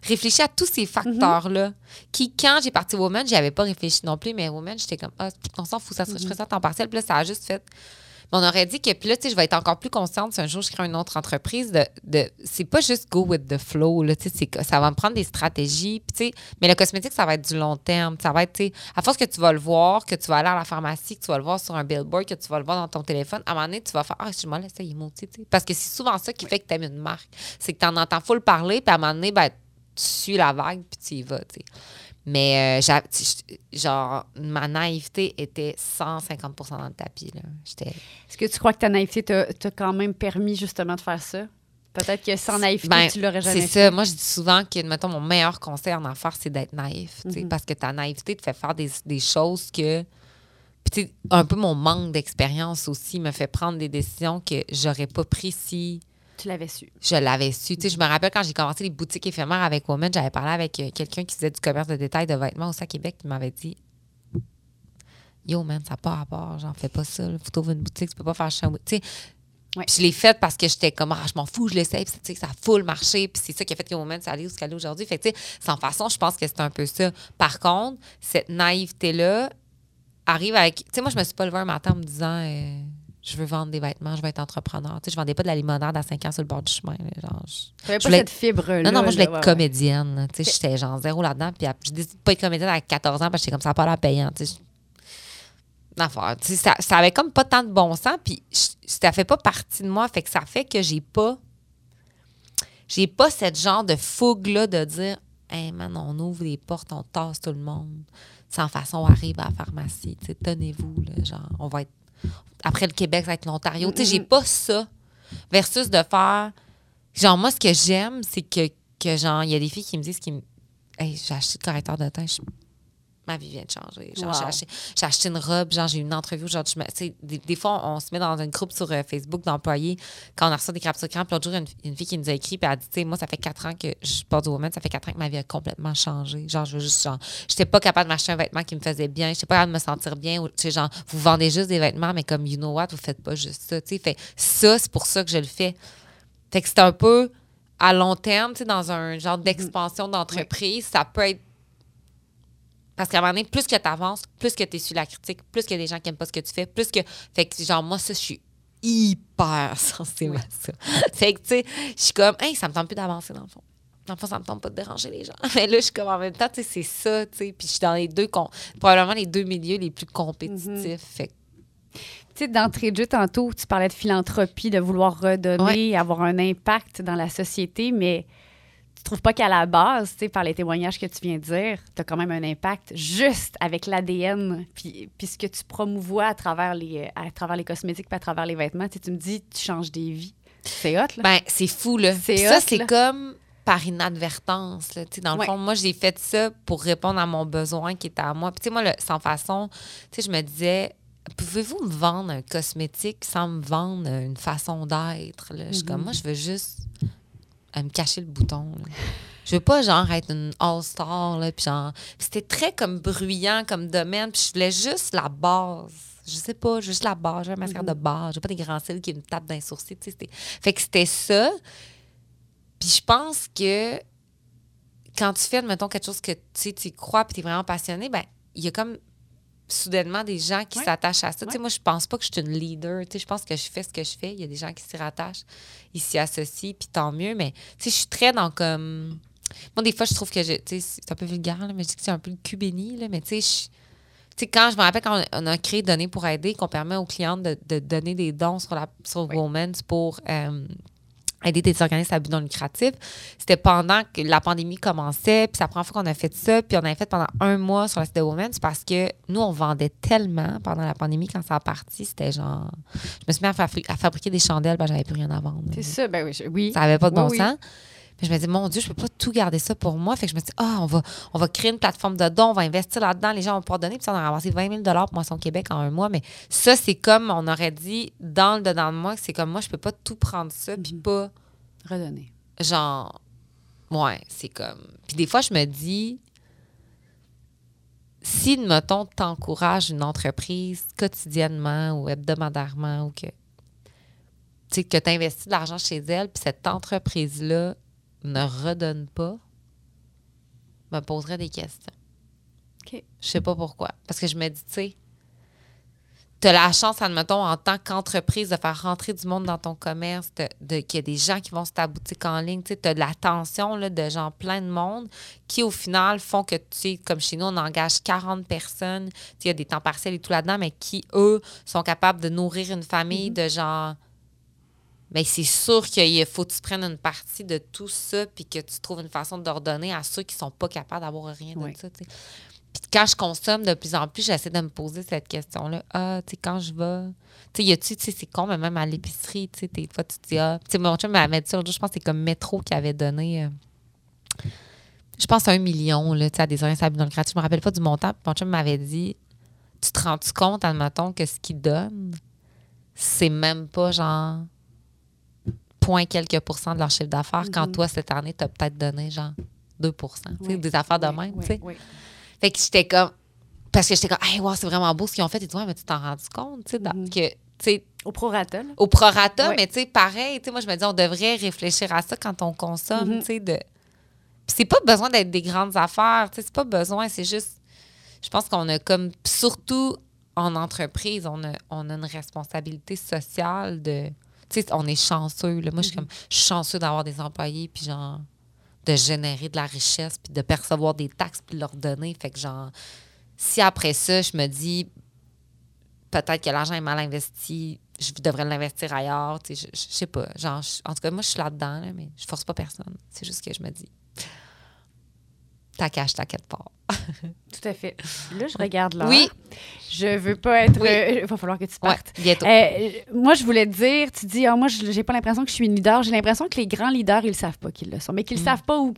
réfléchi à tous ces facteurs-là. Qui, quand j'ai parti Woman, j'y avais pas réfléchi non plus. Mais Woman, j'étais comme, ah, on s'en fout, ça, serait- je ferais ça à temps partiel. Puis là, ça a juste fait. Mais on aurait dit que, puis là, tu sais, je vais être encore plus consciente si un jour je crée une autre entreprise, de, de c'est pas juste go with the flow, là, tu sais, ça va me prendre des stratégies, puis tu sais, mais le cosmétique, ça va être du long terme, ça va être, tu sais, à force que tu vas le voir, que tu vas aller à la pharmacie, que tu vas le voir sur un billboard, que tu vas le voir dans ton téléphone, à un moment donné, tu vas faire, ah, excuse-moi, là, ça, il est maudit, tu sais, parce que c'est souvent ça qui fait que tu aimes une marque, c'est que tu en entends full parler, puis à un moment donné, ben, tu suis la vague, puis tu y vas, tu sais. Mais, euh, genre, ma naïveté était 150% dans le tapis, Est-ce que tu crois que ta naïveté t'a quand même permis justement de faire ça? Peut-être que sans naïveté, Ben, tu l'aurais jamais C'est fait. ça. Moi, je dis souvent que, mettons, mon meilleur conseil en affaires, c'est d'être naïf. Mhm. Parce que ta naïveté te fait faire des, des choses que. Puis, tu sais, un peu mon manque d'expérience aussi me fait prendre des décisions que j'aurais pas prises si Tu l'avais su? je l'avais su. Tu sais, je me rappelle quand j'ai commencé les boutiques éphémères avec Women, j'avais parlé avec euh, quelqu'un qui faisait du commerce de détail de vêtements aussi à Québec qui m'avait dit Yo, man, ça n'a pas rapport, j'en fais pas ça. Faut t'ouvrir une boutique, tu peux pas faire ça. Tu sais, Ouais. puis je l'ai faite parce que j'étais comme, ah, je m'en fous, je l'essaye, puis tu sais, ça a full marché, puis c'est ça qui a fait que Woman, ça allait où ce qu'elle est aujourd'hui. Fait que, tu sais, sans façon, je pense que c'est un peu ça. Par contre, cette naïveté-là arrive avec. Tu sais, moi, je me suis pas levée un matin en me disant, euh, je veux vendre des vêtements, je veux être entrepreneur. Tu sais, je vendais pas de la limonade à 5 ans sur le bord du chemin. genre, je- Je pas voulais- cette fibre-là. non, non, moi, je voulais être ouais, comédienne. Tu sais, j'étais genre zéro là-dedans. Puis après, j'ai décidé de pas être comédienne à 14 ans parce que j'étais comme ça, pas l'air payant. Tu sais, je- Une affaire. Tu sais, ça, ça avait comme pas tant de bon sens. Puis je- ça fait pas partie de moi. Fait que ça fait que j'ai pas. J'ai pas cette genre de fougue-là de dire, hey man, on ouvre les portes, on tasse tout le monde. Sans façon, on arrive à la pharmacie. Tenez-vous, genre, on va être. Après le Québec, ça va être l'Ontario. Tu sais, j'ai pas ça. Versus de faire. Genre, moi, ce que j'aime, c'est que, que genre, il y a des filles qui me disent qu'ils me. Hey, j'ai acheté le correcteur de teint. je- Ma vie vient de changer. Genre, j'ai acheté, j'ai acheté une robe. Genre, j'ai eu une entrevue. Genre, je me- des, des fois, on, se met dans un groupe sur euh, Facebook d'employés quand on a reçu des crapes sur cran. Puis l'autre jour, une, une fille qui nous a écrit. Puis elle a dit, tu sais, moi, ça fait quatre ans que je porte du woman. Ça fait quatre ans que ma vie a complètement changé. Genre, je veux juste, genre, j'étais pas capable de m'acheter un vêtement qui me faisait bien. J'étais pas capable de me sentir bien. Ou, Tu sais, genre, vous vendez juste des vêtements, mais comme, you know what, vous faites pas juste ça. Tu sais, fait ça, c'est pour ça que je le fais. Fait que c'est un peu à long terme, tu sais, dans un genre d'expansion d'entreprise, ça peut être. Parce qu'à un moment donné, plus que tu avances, plus que tu es sur la critique, plus qu'il y a des gens qui n'aiment pas ce que tu fais, plus que. Fait que, genre, moi, ça, je suis hyper *laughs* sensible à ça. fait que, tu sais, je suis comme, hey, ça me tente plus d'avancer dans le fond. Dans le fond, ça me tente pas de déranger les gens. *laughs* Mais là, je suis comme, en même temps, tu sais, c'est ça, tu sais. Puis je suis dans les deux, probablement les deux milieux les plus compétitifs. Fait que, Tu sais, d'entrée de jeu, tantôt, tu parlais de philanthropie, de vouloir redonner, avoir un impact dans la société, mais tu trouves pas qu'à la base, tu sais, par les témoignages que tu viens de dire, tu as quand même un impact juste avec l'ADN, puis, puis ce que tu promouvois à travers les, euh, à travers les cosmétiques, puis à travers les vêtements. Tu sais, tu me dis, tu changes des vies. C'est hot, là. Ben, c'est fou, là. C'est ça, c'est comme par inadvertance. Là. Tu sais, Dans le Ouais. fond, moi, j'ai fait ça pour répondre à mon besoin qui était à moi. Puis, tu sais, moi, le- sans façon, tu sais, je me disais, pouvez-vous me vendre un cosmétique sans me vendre une façon d'être? là? Je suis comme, moi, je veux juste euh, me cacher le bouton. là. Je veux pas, genre, être une all-star, là, puis genre... C'était très, comme, bruyant comme domaine, puis je voulais juste la base. Je sais pas, juste la base. J'ai un mascara de base. J'ai pas des grands cils qui me tapent dans les sourcils, tu sais. c'était- Fait que c'était ça. Puis je pense que quand tu fais, mettons, quelque chose que tu sais, tu crois puis tu es vraiment passionné, ben il y a comme soudainement des gens qui Ouais. s'attachent à ça. Tu sais, Ouais. moi, je pense pas que je suis une leader. Tu sais, je pense que je fais ce que je fais. Il y a des gens qui s'y rattachent, ils s'y associent, puis tant mieux. Mais tu sais, je suis très dans comme... Moi, des fois, je trouve que je, tu sais, c'est un peu vulgaire, là, mais je dis que c'est un peu le cul béni, là, mais tu sais, je- Tu sais, quand je me rappelle quand on, a créé Donner pour aider, qu'on permet aux clientes de, de donner des dons sur, la, sur Women's pour euh, aider des organismes à but non lucratif, c'était pendant que la pandémie commençait, puis c'est la première fois qu'on a fait ça, puis on avait fait pendant un mois sur la site de Women's parce que nous, on vendait tellement pendant la pandémie quand ça a parti, c'était genre... Je me suis mis à, fabri- à fabriquer des chandelles, ben j'avais plus rien à vendre. C'est ça, ben oui. oui. Ça n'avait pas de bon Oui, oui. Je me dis, mon Dieu, je peux pas tout garder ça pour moi. Fait que je me dis, ah, on va, on va créer une plateforme de dons, on va investir là-dedans, les gens vont pouvoir donner. Puis ça, on a ramassé 20 000 pour Moisson Québec en un mois. Mais ça, c'est comme, on aurait dit, dans le dedans de moi, que c'est comme moi, je peux pas tout prendre ça, puis Mhm. pas, Redonner. genre, ouais, c'est comme. Puis des fois, je me dis, si, mettons, t'encourages une entreprise quotidiennement ou hebdomadairement ou que, tu sais, que tu investis de l'argent chez elle, puis cette entreprise-là ne redonne pas, me poserait des questions. OK. Je sais pas pourquoi. Parce que je me dis, tu sais, tu as la chance, admettons, en tant qu'entreprise, de faire rentrer du monde dans ton commerce, de, de- qu'il y a des gens qui vont sur ta boutique en ligne. Tu as de l'attention là, de gens plein de monde qui, au final, font que, tu sais, comme chez nous, on engage 40 personnes. Il y a des temps partiels et tout là-dedans, mais qui, eux, sont capables de nourrir une famille de gens. Mais c'est sûr qu'il faut que tu prennes une partie de tout ça puis que tu trouves une façon d'ordonner à ceux qui sont pas capables d'avoir rien de Oui. ça. Puis quand je consomme de plus en plus, j'essaie de me poser cette question-là. Ah, tu sais, quand je vais. Tu sais, y a-tu, tu sais, c'est con, mais même à l'épicerie, tu sais, des fois, tu te dis, ah. Tu sais, mon chum m'avait dit ça, je pense que c'est comme Métro qui avait donné. euh, je pense un million, là, tu sais, à des organismes à but non lucratif. Je me rappelle pas du montant. Puis mon chum m'avait dit, tu te rends-tu compte, admettons, que ce qu'ils donnent, c'est même pas genre point quelques pourcents de leur chiffre d'affaires, quand Mhm. toi, cette année, tu as peut-être donné genre 2 tu sais, Oui. des affaires de même, tu. Fait que j'étais comme. Parce que j'étais comme, hey, wow, c'est vraiment beau ce qu'ils ont fait. Et toi, mais tu t'en rends compte, tu sais, dans- Mhm. que, tu sais, Au prorata, là. au prorata, Ouais. mais tu sais, pareil, tu moi, je me dis, on devrait réfléchir à ça quand on consomme, Mhm. tu sais, de. Puis c'est pas besoin d'être des grandes affaires, tu sais, c'est pas besoin, c'est juste. Je pense qu'on a comme, surtout en entreprise, on a, on a une responsabilité sociale de. Tu sais, on est chanceux, là. Moi, je suis comme, je suis chanceux d'avoir des employés, puis genre, de générer de la richesse, puis de percevoir des taxes, puis de leur donner. Fait que, genre, si après ça, je me dis, peut-être que l'argent est mal investi, je devrais l'investir ailleurs. Tu sais, je, je sais pas. Genre, je- en tout cas, moi, je suis là-dedans, là, mais je force pas personne. C'est juste que je me dis, ta cache, t'inquiète pas. *laughs* Tout à fait. Là, je regarde là. Oui. Je veux pas être. Oui. euh, Il va falloir que tu Ouais, partes. bientôt. Euh, moi, je voulais te dire, tu dis, ah, moi, j'ai pas l'impression que je suis une leader. J'ai l'impression que les grands leaders, ils le savent pas qu'ils le sont, mais qu'ils le savent pas ou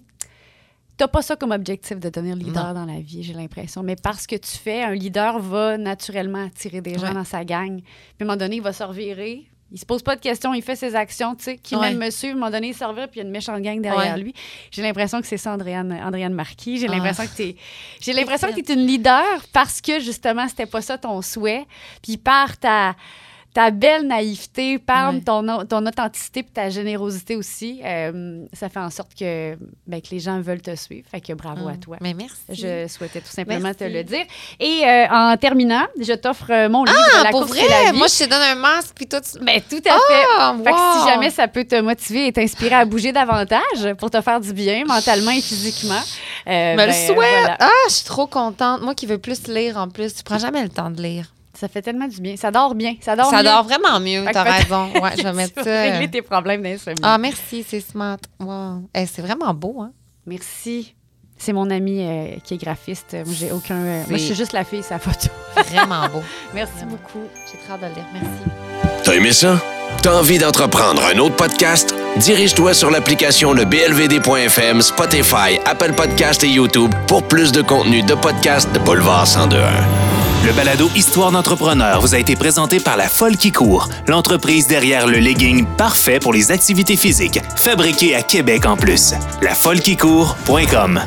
t'as pas ça comme objectif de devenir leader dans la vie, j'ai l'impression. Mais parce que tu fais, un leader va naturellement attirer des gens Ouais. dans sa gang. Puis à un moment donné, il va se revirer. Il se pose pas de questions, il fait ses actions, tu sais, qui Ouais. même me un moment donné, il se revire, puis il y a une méchante gang derrière Ouais. lui. J'ai l'impression que c'est ça, Andréane, Andréane Marquis. J'ai Ah. l'impression que t'es... J'ai l'impression que tu es une leader parce que, justement, c'était pas ça ton souhait. Puis par ta, ta belle naïveté, par Ouais. ton, ton authenticité puis ta générosité aussi, euh, ça fait en sorte que, ben, que les gens veulent te suivre. Fait que bravo à toi. Mais merci. Je souhaitais tout simplement Merci. te le dire. Et euh, en terminant, je t'offre euh, mon livre Ah, La pour course et la vrai? vie. Moi, je te donne un masque, puis toi, tu... Ben, tout à fait. Fait que si jamais ça peut te motiver et t'inspirer à bouger davantage pour te faire du bien mentalement et physiquement. euh, me ben, le souhaite. voilà. Ah, je suis trop contente. Moi qui veux plus lire en plus, tu prends jamais le temps de lire. Ça fait tellement du bien. Ça dort bien. Ça dort ça mieux. dort vraiment mieux, t'as raison. Ouais, *laughs* je vais mettre ça. euh, régler tes problèmes d'insomnie. Ah, merci, c'est smart. Wow. Eh, c'est vraiment beau, hein? Merci. C'est mon ami euh, qui est graphiste. Moi, j'ai aucun. euh, moi, je suis juste la fille, sa photo. Vraiment beau. *laughs* Merci Vraiment. beaucoup. J'ai très hâte de le lire. Merci. T'as aimé ça? T'as envie d'entreprendre un autre podcast? Dirige-toi sur l'application le blvd.fm, Spotify, Apple Podcast et YouTube pour plus de contenu de podcast de Boulevard 1021. Le balado Histoire d'entrepreneur vous a été présenté par La Folle qui court, l'entreprise derrière le legging parfait pour les activités physiques, fabriqué à Québec en plus. Lafollequicourt.com